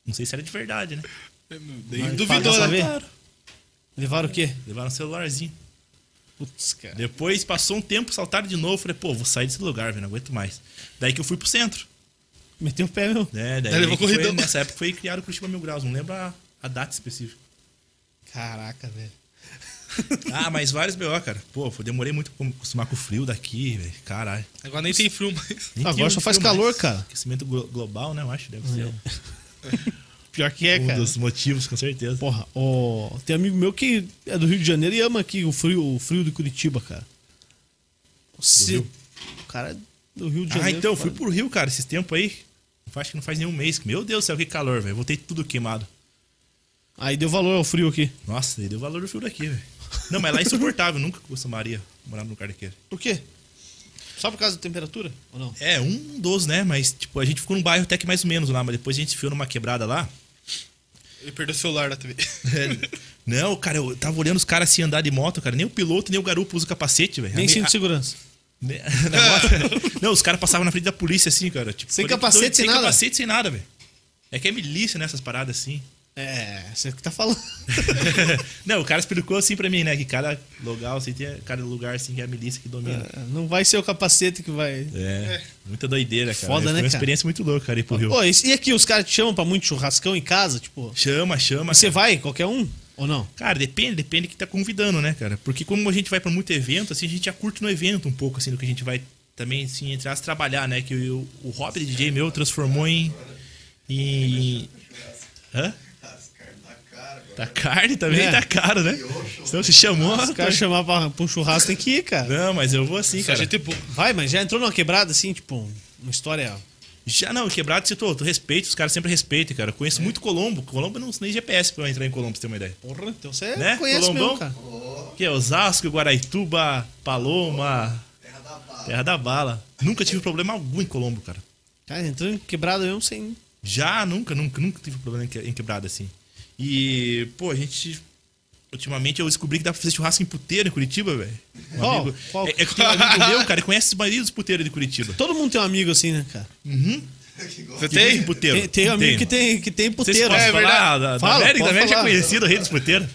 Não sei se era de verdade, né? Daí duvidou, né? ver. Levaram o quê? Levaram um celularzinho. Putz, cara. Depois passou um tempo, saltaram de novo. Falei, pô, vou sair desse lugar, velho, não aguento mais. Daí que eu fui pro centro. Meteu o pé, meu. Né? Daí Daí levou foi- corridão. nessa época foi criado o Curitiba Mil Graus, não lembro a, a data específica. Caraca, velho. Ah, mas vários BO, cara. Pô, eu demorei muito pra me acostumar com o frio daqui, velho. Caralho. Agora nem tem frio mais. Nem Agora só um faz calor, mais. cara. Aquecimento glo- global, né? Eu acho, deve ser Pior que é, um cara. dos motivos, com certeza. Porra, ó, tem amigo meu que é do Rio de Janeiro e ama aqui o frio, o frio de Curitiba, cara. Se-? O cara é do Rio de Ah, Janeiro. então, eu fui pro Rio, cara, esses tempos aí. Acho que não faz nenhum mês. Meu Deus do céu, que calor, velho. Voltei tudo queimado. Aí deu valor ao frio aqui. Nossa, aí deu valor do frio daqui, velho. Não, mas lá é insuportável. Nunca costumaria morar num lugar daquele. Por quê? Só por causa da temperatura? Ou não? É, um dos, né? Mas, tipo, a gente ficou num bairro até que mais ou menos lá. Mas depois a gente enfiou numa quebrada lá. Ele perdeu o celular da TV. Não, cara, eu tava olhando os caras assim andar de moto, cara. Nem o piloto, nem o garupa usa capacete, velho. Nem cinto de segurança. Moto- não, os caras passavam na frente da polícia assim, cara. Tipo, Sem capacete, doido, sem sem nada. capacete, sem nada, velho. É que é milícia nessas paradas assim. É, você que tá falando. não, o cara explicou assim pra mim, né? Que cada lugar, assim, tem cada lugar assim que é a milícia que domina. É, Não vai ser o capacete que vai. É, muita doideira, cara. Foda, Foi né, uma cara? experiência muito louca, cara, ir pro Rio. Pô, e e aqui os caras te chamam pra muito churrascão em casa? Tipo, Chama, chama. você vai, qualquer um? Ou não? Cara, depende, depende que tá convidando, né, cara? Porque como a gente vai pra muito evento, assim, a gente já curte no evento um pouco, assim, do que a gente vai também, assim, entre as trabalhar, né? Que o, o hobby de DJ meu transformou em. em. Hã? Cara. Tá carne também, É. tá caro, né? Então se chamou. Os caras chamar pra, pra um churrasco tem que ir, cara. Não, mas eu vou assim, Só cara. gente boa. Vai, mas já entrou numa quebrada assim, tipo, uma história. Já não, quebrado citou, tu respeita, os caras sempre respeitam, cara. Eu conheço muito Colombo. Colombo não nem GPS pra eu entrar em Colombo, pra você ter uma ideia. Porra, então você Né? conhece Colombão? mesmo, cara. Que é Osasco, Guaraituba, Paloma, Terra da bala. Terra da Bala. Nunca tive problema algum em Colombo, cara. Cara, entrando em quebrada mesmo sem. Já, nunca, nunca, nunca tive problema em que- em quebrada assim. E, pô, a gente. Ultimamente eu descobri que dá pra fazer churrasco em puteiro em Curitiba, velho. Um Qual? amigo- Qual? É, é que tem um amigo meu, cara, conhece a maioria dos puteiros de Curitiba. Todo mundo tem um amigo assim, né, cara? Gosta. Você tem? em puteiro. Tem, tem um amigo que tem, que tem puteiro. É falar verdade. da, da Fala, América? pode Da América é conhecido, rei dos puteiros.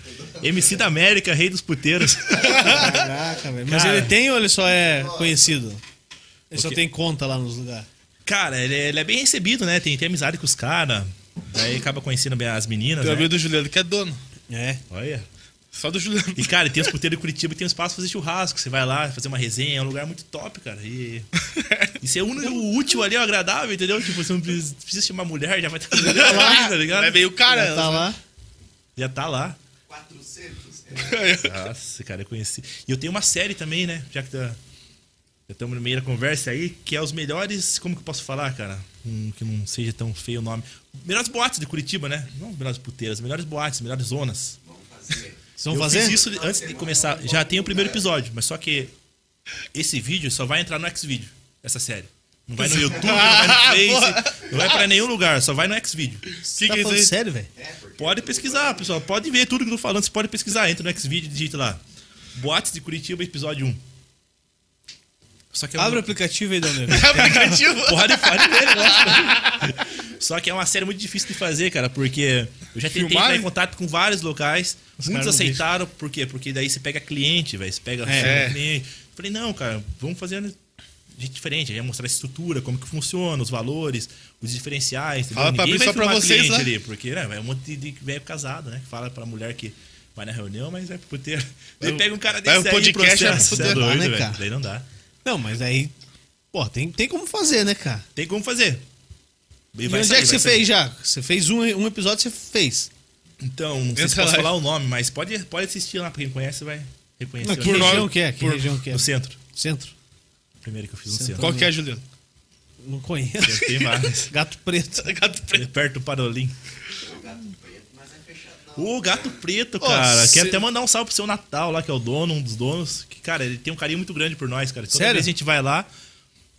MC da América, rei dos puteiros. Caraca, velho. Mas Cara. ele tem ou ele só é conhecido? Ele só tem conta lá nos lugares. Cara, ele é, ele é bem recebido, né? Tem, tem amizade com os caras. Daí acaba conhecendo bem as meninas. Tem o Né? amigo do Juliano que é dono. É. Olha. Só do Juliano. E, cara, tem os puteiros de Curitiba e tem um espaço pra fazer churrasco. Você vai lá fazer uma resenha, é um lugar muito top, cara. E isso é o útil ali, o agradável, entendeu? Tipo, você não precisa, precisa chamar mulher, já vai estar lá, tá ligado? É meio cara. Já tá lá. Já tá lá. 400. Nossa, cara, eu conheci. E eu tenho uma série também, né? Já que tá. Já estamos no meio da conversa aí, que é os melhores. Como que eu posso falar, cara? Um, que não seja tão feio o nome. Melhores boates de Curitiba, né? Não os melhores puteiras, melhores boates, melhores zonas. Vocês vão eu fazer? fiz isso antes de começar. Já tem o primeiro episódio, mas só que esse vídeo só vai entrar no Xvideo, essa série. Não vai no YouTube, não vai no Face, não vai pra nenhum lugar, só vai no Xvideo. Você tá que é falando isso aí? sério, velho? Pode pesquisar, pessoal. Pode ver tudo que eu tô falando. Você pode pesquisar. Entra no Xvideo e digita lá. Boates de Curitiba, episódio 1. Só que é Abre o aplicativo aí, Daniel. aplicativo. Pode, pode ver, lógico. Só que é uma série muito difícil de fazer, cara, porque eu já tentei entrar em né? contato com vários locais. Os muitos aceitaram, por quê? Porque daí você pega cliente, velho. Você pega É. cliente. Falei, não, cara, vamos fazer de jeito diferente. Aí mostrar a estrutura, como que funciona, os valores, os diferenciais. entendeu? Fala pra Ninguém abrir vai só pra vocês cliente lá. ali, porque né, vai um monte de- velho casado, né? Que fala pra mulher que vai na reunião, mas vai pro puteiro. Daí Vai- pega um cara vai desse o aí, podcast, vai pro processo. É puteiro. doido, né, cara? Daí não dá. Não, mas aí. Pô, tem, tem como fazer, né, cara? Tem como fazer. E E onde sair, é que você sair. fez já? Você fez um, um episódio, você fez. Então, não sei se posso falar o nome, mas pode, pode assistir lá, pra quem conhece vai reconhecer. Mas que nome. região nós- que é? Que por- região que é? No centro. Centro? Primeiro que eu fiz no Centro. centro. Qual que é, Juliano? Não conheço. Tem vários. Gato preto. Gato preto. Perto do Parolim. O gato preto, é cara. cê- Quero até mandar um salve pro seu Natal lá, que é o dono, um dos donos. Que, cara, ele tem um carinho muito grande por nós, cara. Toda Sério? vez a gente vai lá,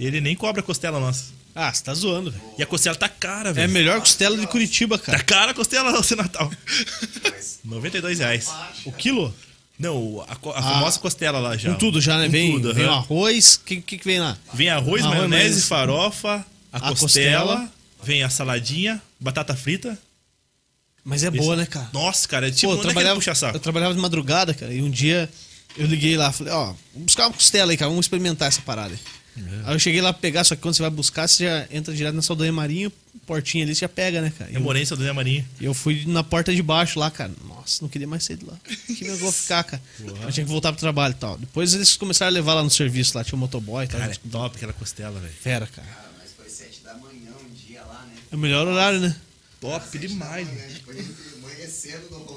ele nem cobra a costela nossa. Ah, você tá zoando, velho. E a costela tá cara, É a velho. melhor costela de Curitiba, Tá cara. cara a costela no seu Natal. Mas 92 reais. O quilo? Não, a, a famosa costela lá já. Com tudo já, né? Com Vem, tudo, vem o aham. arroz. O que, que, que vem lá? Vem arroz, Arroz, maionese, maionese. farofa, a, A costela, costela. vem a saladinha, batata frita. Mas é boa, né, cara? Nossa, cara, é tipo, Pô, eu é trabalhava, puxa-saco. eu trabalhava de madrugada, cara, e um dia Eu liguei lá, falei, ó, vamos buscar uma costela aí, cara, vamos experimentar essa parada aí. Aí eu cheguei lá pra pegar, só que quando você vai buscar, você já entra direto na Saldanha Marinho, portinha ali, você já pega, né, cara? Eu eu, morei em Saldanha Marinha. e eu fui na porta de baixo lá, cara. Nossa, não queria mais sair de lá. Que eu vou ficar, cara. Eu tinha que voltar pro trabalho e tal. Depois eles começaram a levar lá no serviço, lá tinha um motoboy e tal. Cara, é top aquela costela, velho. Fera, cara. Cara, mas foi sete da manhã um dia lá, né? É o melhor horário, né? Top Sete demais, manhã, rolê.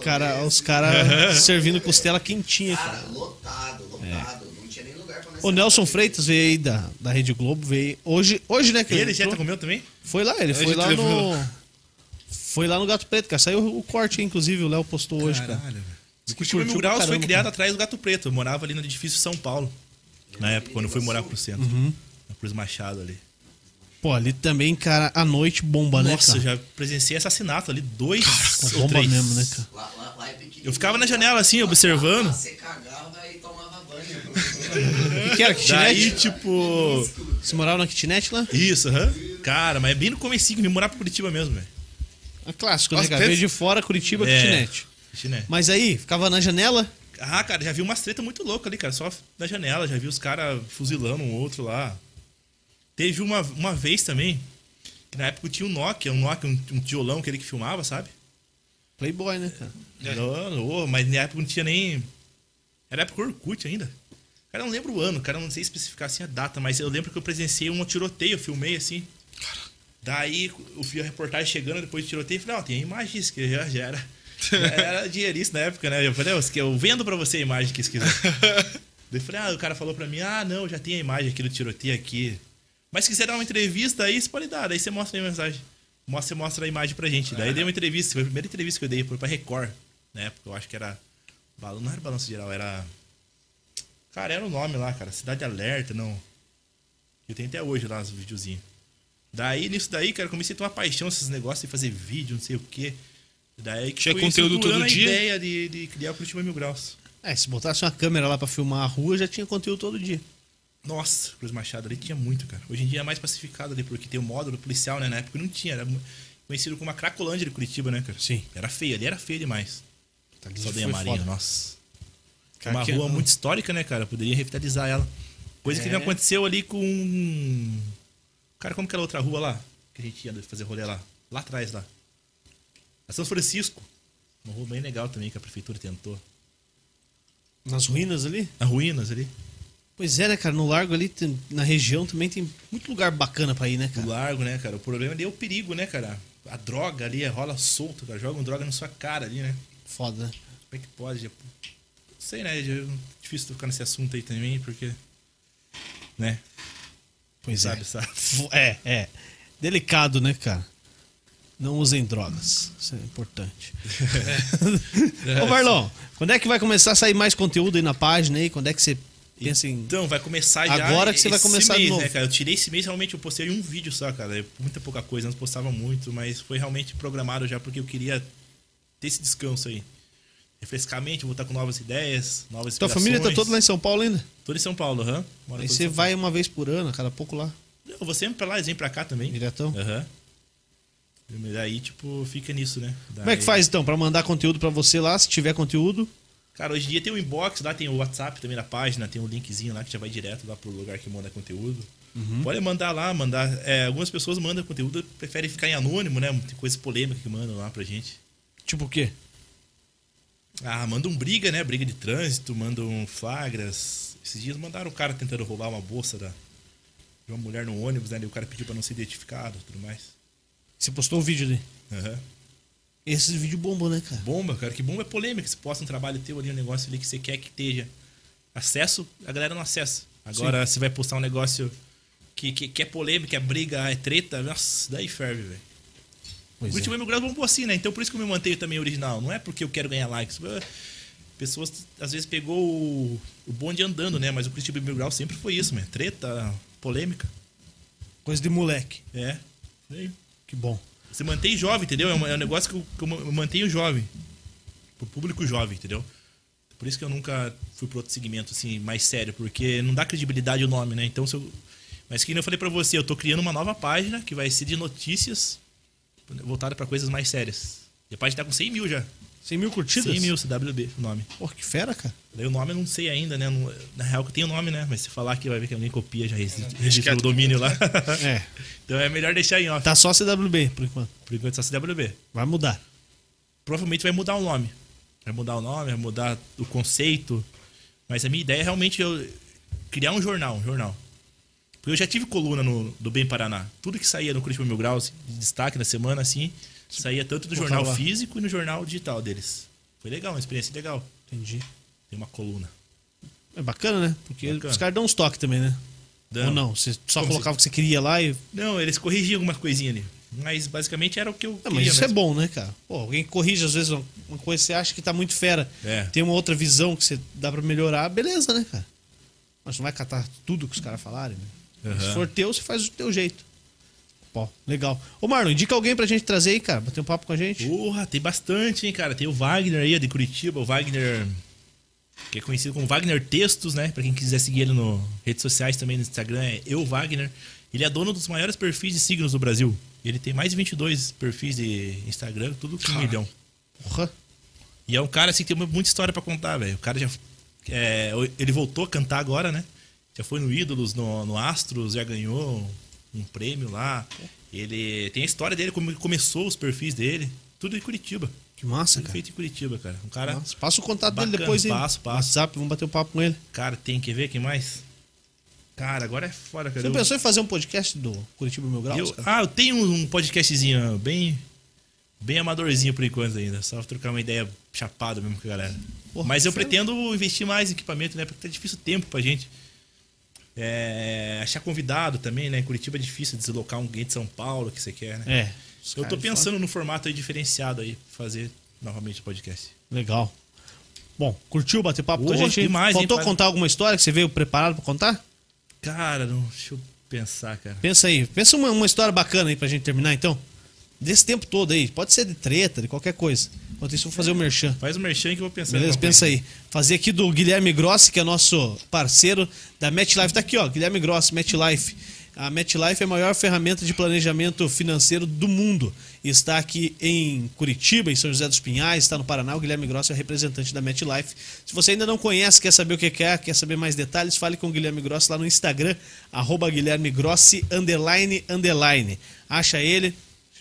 Cara, os caras servindo costela quentinha, Cara, cara. lotado, lotado. Não tinha nem lugar pra nós O Nelson. Freitas veio aí da, da Rede Globo, veio hoje, hoje né? Que Ele já entrou? tá comeu também? Foi lá, ele A foi lá levou no. Foi lá no Gato Preto, cara. Saiu o corte, inclusive, o Léo postou hoje, cara. Caralho, velho. O Curitiba Mil Graus foi criado cara. atrás do Gato Preto. Eu morava ali no edifício São Paulo. Na época, quando eu fui morar pro centro. Uhum. Na Cruz Machado ali. Pô, ali também, cara, a noite bomba, né, Nossa, cara? eu já presenciei assassinato ali, dois ou Bomba três. mesmo, né, cara? Lá, lá, lá é. Eu ficava na janela assim, observando. Você O que, que era? Daí, Kitnet? tipo... Você morava na kitnet lá? Isso, aham. Cara, mas é bem no comecinho, me morar pro Curitiba mesmo, velho. É clássico, né, Nossa, cara? teve- Veio de fora, Curitiba, É. kitnet. Kitnet. Mas aí, ficava na janela. Ah, cara, já vi umas treta muito loucas ali, cara. Só na janela, já vi os caras fuzilando um outro lá. Teve uma, uma vez também, que na época tinha um Nokia, um Nokia, um, um tijolão, aquele que filmava, sabe? Playboy, né, cara? É. Não, não, mas na época não tinha nem. Era época Orkut ainda. Cara, eu não lembro o ano, cara, eu não sei especificar assim a data, mas eu lembro que eu presenciei um tiroteio, eu filmei assim. Daí eu vi a reportagem chegando depois do tiroteio e falei, ó, tem a imagem disso, que já, já era. Já era dinheirista na época, né? Eu falei, "Ó, eu vendo pra você a imagem que se quiser. Daí eu falei, ah, o cara falou pra mim, ah, não, já tem a imagem aqui do tiroteio aqui. Mas se quiser dar uma entrevista aí, você pode dar. Daí você mostra a mensagem. Mostra, você mostra a imagem pra gente. Daí eu dei uma entrevista, foi a primeira entrevista que eu dei, foi pra Record. Na época, eu acho que era. Não era balanço geral, era. Cara, era o nome lá, cara. Cidade Alerta, não. Eu tenho até hoje lá os videozinhos. Daí, nisso daí, cara, eu comecei a ter uma paixão esses negócios de fazer vídeo, não sei o quê. Daí que Tinha conteúdo todo a dia? ideia de, de criar o Curitiba Mil Graus. É, se botasse uma câmera lá pra filmar a rua, já tinha conteúdo todo dia. Nossa, Cruz Machado ali tinha muito, cara. Hoje em dia é mais pacificado ali, porque tem o módulo policial, né? Na época não tinha, era conhecido como a Cracolândia de Curitiba, né, cara? Sim. Era feio, ali era feio demais. Ali Saldanha foi Marinho, foda. nossa. É Cara, uma que- rua muito histórica, né, cara? Poderia revitalizar ela. Coisa que É. não aconteceu ali com. Cara, como que era a outra rua lá? Que a gente ia fazer rolê lá. Lá atrás, lá. A São Francisco. Uma rua bem legal também que a prefeitura tentou. Nas ruínas ali? A Ruínas ali. Pois é, né, cara? No largo ali, tem- na região também tem muito lugar bacana pra ir, né, cara? largo, né, cara? O problema ali é o perigo, né, cara? A droga ali rola solto, cara. Jogam droga na sua cara ali, né? Foda, né? Como é que pode? Não sei, né? É difícil tocar nesse assunto aí também, porque. Né? Pois sabe, é. sabe? É, é. Delicado, né, cara? Não usem drogas. Isso é importante. Ô, Marlon, quando é que vai começar a sair mais conteúdo aí na página aí? Quando é que você pensa em. Então, vai começar já. Agora que você vai começar de mês, novo. né, cara? Eu tirei esse mês, realmente, eu postei um vídeo só, cara. É muita pouca coisa, antes postava muito, mas foi realmente programado já porque eu queria ter esse descanso aí. Refrescar a mente, voltar com novas ideias, novas Tua família tá toda lá em São Paulo ainda? Toda em São Paulo, aham. Mora Aí você vai uma vez por ano, cada pouco lá. Eu vou sempre pra lá, eles vêm pra cá também. diretão. Aham. E Daí, tipo, fica nisso, né? Como é que faz então? Pra mandar conteúdo pra você lá, se tiver conteúdo. Cara, hoje em dia tem o inbox lá, tem o WhatsApp também na página, tem um linkzinho lá que já vai direto lá pro lugar que manda conteúdo. Uhum. Pode mandar lá, mandar. é, algumas pessoas mandam conteúdo, preferem ficar em anônimo, né? Tem coisa polêmica que mandam lá pra gente. Tipo o quê? Ah, mandam briga, né? Briga de trânsito, mandam flagras. Esses dias mandaram o cara tentando roubar uma bolsa da, de uma mulher no ônibus, né? E o cara pediu pra não ser identificado e tudo mais. Você postou o vídeo ali. Aham. Esses vídeos bombam, né, cara? Bomba, cara, que bomba é polêmica. Você posta um trabalho teu ali, um negócio ali que você quer que esteja acesso, a galera não acessa. Agora, você vai postar um negócio que, que, que é polêmica, é briga, é treta, nossa, daí ferve, velho. Pois Curitiba é. Mil Graus bombou assim, né? Então por isso que eu me mantenho também original. Não é porque eu quero ganhar likes. Pessoas, às vezes, pegou o, o bonde andando, né? Mas o Curitiba Mil Graus sempre foi isso, né? Treta, polêmica. Coisa de moleque. É. Que bom. Você mantém jovem, entendeu? É um, é um negócio que eu, que eu mantenho jovem. Pro público jovem, entendeu? Por isso que eu nunca fui pro outro segmento, assim, mais sério, porque não dá credibilidade o nome, né? Então, se eu... Mas que eu falei pra você, eu tô criando uma nova página que vai ser de notícias voltada pra coisas mais sérias. E a página tá com 100 mil já. 100 mil curtidas? 100 mil CWB, o nome. Pô, que fera, cara. Daí o nome eu não sei ainda, né? Na real que tem o nome, né? Mas se falar aqui vai ver que alguém copia, já resi- registra que o é- domínio lá. É. então é melhor deixar em off. Tá só CWB, por enquanto. Por enquanto só CWB. Vai mudar. Provavelmente vai mudar o nome. Vai mudar o nome, vai mudar o conceito. Mas a minha ideia é realmente eu criar um jornal, um jornal. Eu já tive coluna no, do Bem Paraná. Tudo que saía no Curitiba Mil Graus, de destaque na semana, assim, saía tanto do Colocava jornal lá. físico e no jornal digital deles. Foi legal, uma experiência legal. Entendi. Tem uma coluna. É bacana, né? Porque Bacana. os caras dão uns toques também, né? Dão. Ou não? Você só Como colocava o que você queria lá e. Não, eles corrigiam algumas coisinhas ali. Mas basicamente era o que eu Ah, queria mas isso é mesmo. bom, né, cara? Pô, alguém corrige às vezes uma coisa que você acha que tá muito fera. É. Tem uma outra visão que você dá pra melhorar, beleza, né, cara? Mas não vai catar tudo que os caras falarem, né? Aham. Se for teu, você faz do teu jeito. Pô, legal. Ô, Marlon, indica alguém pra gente trazer aí, cara. Bater um papo com a gente. Porra, tem bastante, hein, cara. Tem o Wagner aí, de Curitiba, o Wagner. Que é conhecido como Wagner Textos, né? Pra quem quiser seguir ele no redes sociais também, no Instagram, é Eu Wagner. Ele é dono dos maiores perfis de signos do Brasil. Ele tem mais de 22 perfis de Instagram, tudo com um milhão. Porra. E é um cara assim que tem muita história pra contar, velho. O cara já. é, ele voltou a cantar agora, né? Já foi no Ídolos, no, no Astros, já ganhou um prêmio lá. Ele tem a história dele, como ele começou os perfis dele. Tudo em Curitiba. Que massa, Tudo cara. feito em Curitiba, cara. Um cara. Nossa, passa o contato dele Bacana, depois aí. passo, passo. WhatsApp, vamos bater um papo com ele. Cara, tem que ver quem mais? Cara, agora é fora, cara. Você Eu- pensou em fazer um podcast do Curitiba Mil Graus? eu- ah, eu tenho um podcastzinho bem. Bem amadorzinho por enquanto ainda. Só trocar uma ideia chapada mesmo com a galera. Porra, Mas eu pretendo investir mais em equipamento, né? Porque tá difícil o tempo pra gente. É, achar convidado também, né? Curitiba é difícil deslocar alguém de São Paulo que você quer, né? É. eu tô pensando no formato aí diferenciado aí, fazer novamente o podcast. Legal. Bom, curtiu bater papo com a gente? demais, hein, Faltou pai? contar alguma história que você veio preparado pra contar? Cara, não, deixa eu pensar, cara. Pensa aí. Pensa uma, uma história bacana aí pra gente terminar, então. Desse tempo todo aí. Pode ser de treta, de qualquer coisa. Enquanto isso, eu vou fazer o merchan. Faz o merchan que eu vou pensar. Beleza? Pensa aí. Fazer aqui do Guilherme Grossi, que é nosso parceiro da MetLife. Tá aqui, ó. Guilherme Grossi, MetLife. A MetLife é a maior ferramenta de planejamento financeiro do mundo. Está aqui em Curitiba, em São José dos Pinhais, está no Paraná. O Guilherme Grossi é o representante da MetLife. Se você ainda não conhece, quer saber o que é, quer saber mais detalhes, fale com o Guilherme Grossi lá no Instagram, arroba Guilherme Grossi, underline, underline. Acha ele,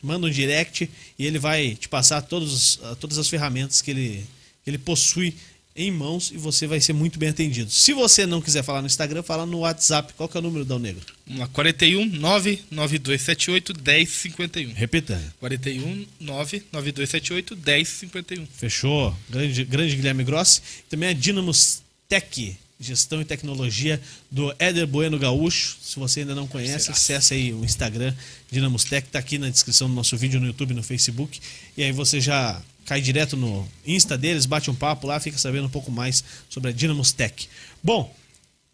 manda um direct e ele vai te passar todos, ah, todas as ferramentas que ele, que ele possui em mãos e você vai ser muito bem atendido. Se você não quiser falar no Instagram, fala no WhatsApp. Qual que é o número, Dal Negro? Vamos lá, 41 99278 1051. Repita. 41 99278 1051. Fechou. Grande, grande Guilherme Grossi. Também a Dynamos Tech, gestão e tecnologia do Éder Bueno Gaúcho. Se você ainda não conhece, acesse aí o Instagram Dynamos Tech, tá aqui na descrição do nosso vídeo no YouTube e no Facebook. E aí você já cai direto no Insta deles, bate um papo lá, fica sabendo um pouco mais sobre a Dynamos Tech. Bom,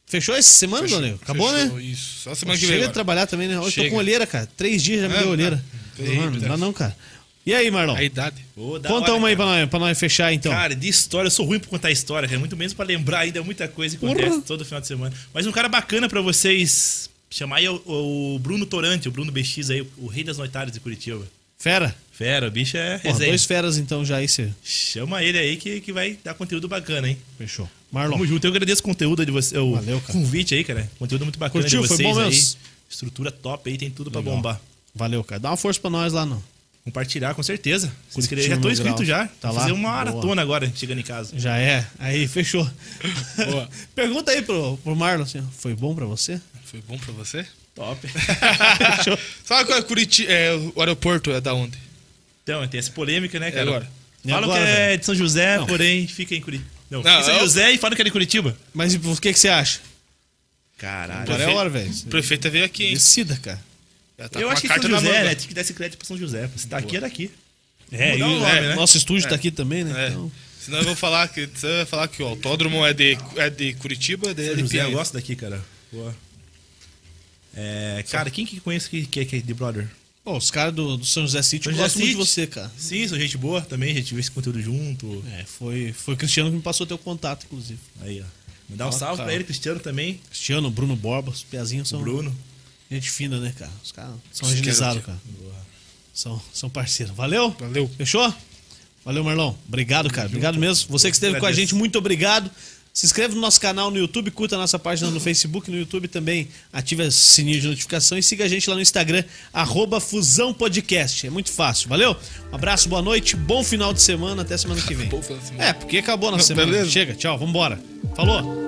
fechou essa semana, Fechou, Dona Acabou, fechou, né? Isso. Só semana que Chega vem. de agora. trabalhar também, né? Hoje tô Chega. com olheira, cara. Três dias já me Ah, deu olheira. Mano, não dá não, cara. E aí, Marlon? A idade. Ô, da Conta hora, uma aí cara. pra nós, pra nós fechar, então. Cara, de história, eu sou ruim pra contar história, cara. Muito menos pra lembrar ainda muita coisa que acontece Porra. todo final de semana. Mas um cara bacana pra vocês chamar aí é o, o Bruno Torante, o Bruno BX aí, o rei das noitárias de Curitiba. Fera. Fera, o bicho é Porra, dois feras então já aí, você. Chama ele aí que, que vai dar conteúdo bacana, hein? Fechou. Marlon. Tamo junto. Eu agradeço o conteúdo de você, o Valeu, cara. convite aí, cara. Conteúdo muito bacana Curtiu? de Foi vocês bom aí. mesmo? Estrutura top aí, tem tudo pra Legal. bombar. Valeu, cara. Dá uma força pra nós lá, não. Compartilhar, com certeza. Se inscrever, já tô Mil inscrito já. Tá Vou lá? fazer uma Boa. maratona agora, chegando em casa. Já é. Aí, fechou. Boa. Pergunta aí pro, pro Marlon, assim, foi bom pra você? Foi bom pra você? Top. fechou. Sabe qual é Curitiba? É, o aeroporto é da onde? Então, tem essa polêmica, né, É cara? agora. E Falam agora, que é velho? de São José, Não. porém fica em Curitiba. Não, Não, fica em São eu- José e falam que é de Curitiba. Mas o que, que você acha? Caralho. Agora é a hora, velho. O prefeito veio aqui, hein? Decida, cara. Tá eu acho que São na José, né? Tem que dar esse crédito pra São José. Se tá aqui, é daqui. É, e nome, é, né? nosso estúdio tá aqui também, né? É. Então, Senão eu vou falar que, você vai falar que o autódromo é de, é de Curitiba, é de, São de José, eu gosto daqui, cara. Boa. É, cara, quem que conhece que, que, que é de brother? pô, os caras do, do São José City gostam muito de você, cara. Sim, sou gente boa também, a gente viu esse conteúdo junto. É, foi, foi o Cristiano que me passou teu contato, inclusive. Aí, ó. Me dá um salve cara. pra ele, Cristiano também. Cristiano, Bruno Borba, os pezinhos são O Bruno. Gente fina, né, cara? Os caras são Os agilizados, cara. São, são parceiros. Valeu? Valeu. Fechou? Valeu, Marlon. Obrigado, cara. Obrigado mesmo. Você que esteve com a gente, muito obrigado. Se inscreve no nosso canal no YouTube, curta a nossa página no Facebook, no YouTube também ativa o sininho de notificação e siga a gente lá no Instagram, arroba Fusão Podcast. É muito fácil, valeu? Um abraço, boa noite, bom final de semana, até semana que vem. É, porque acabou a nossa semana. Beleza. Chega, tchau, vambora. Falou!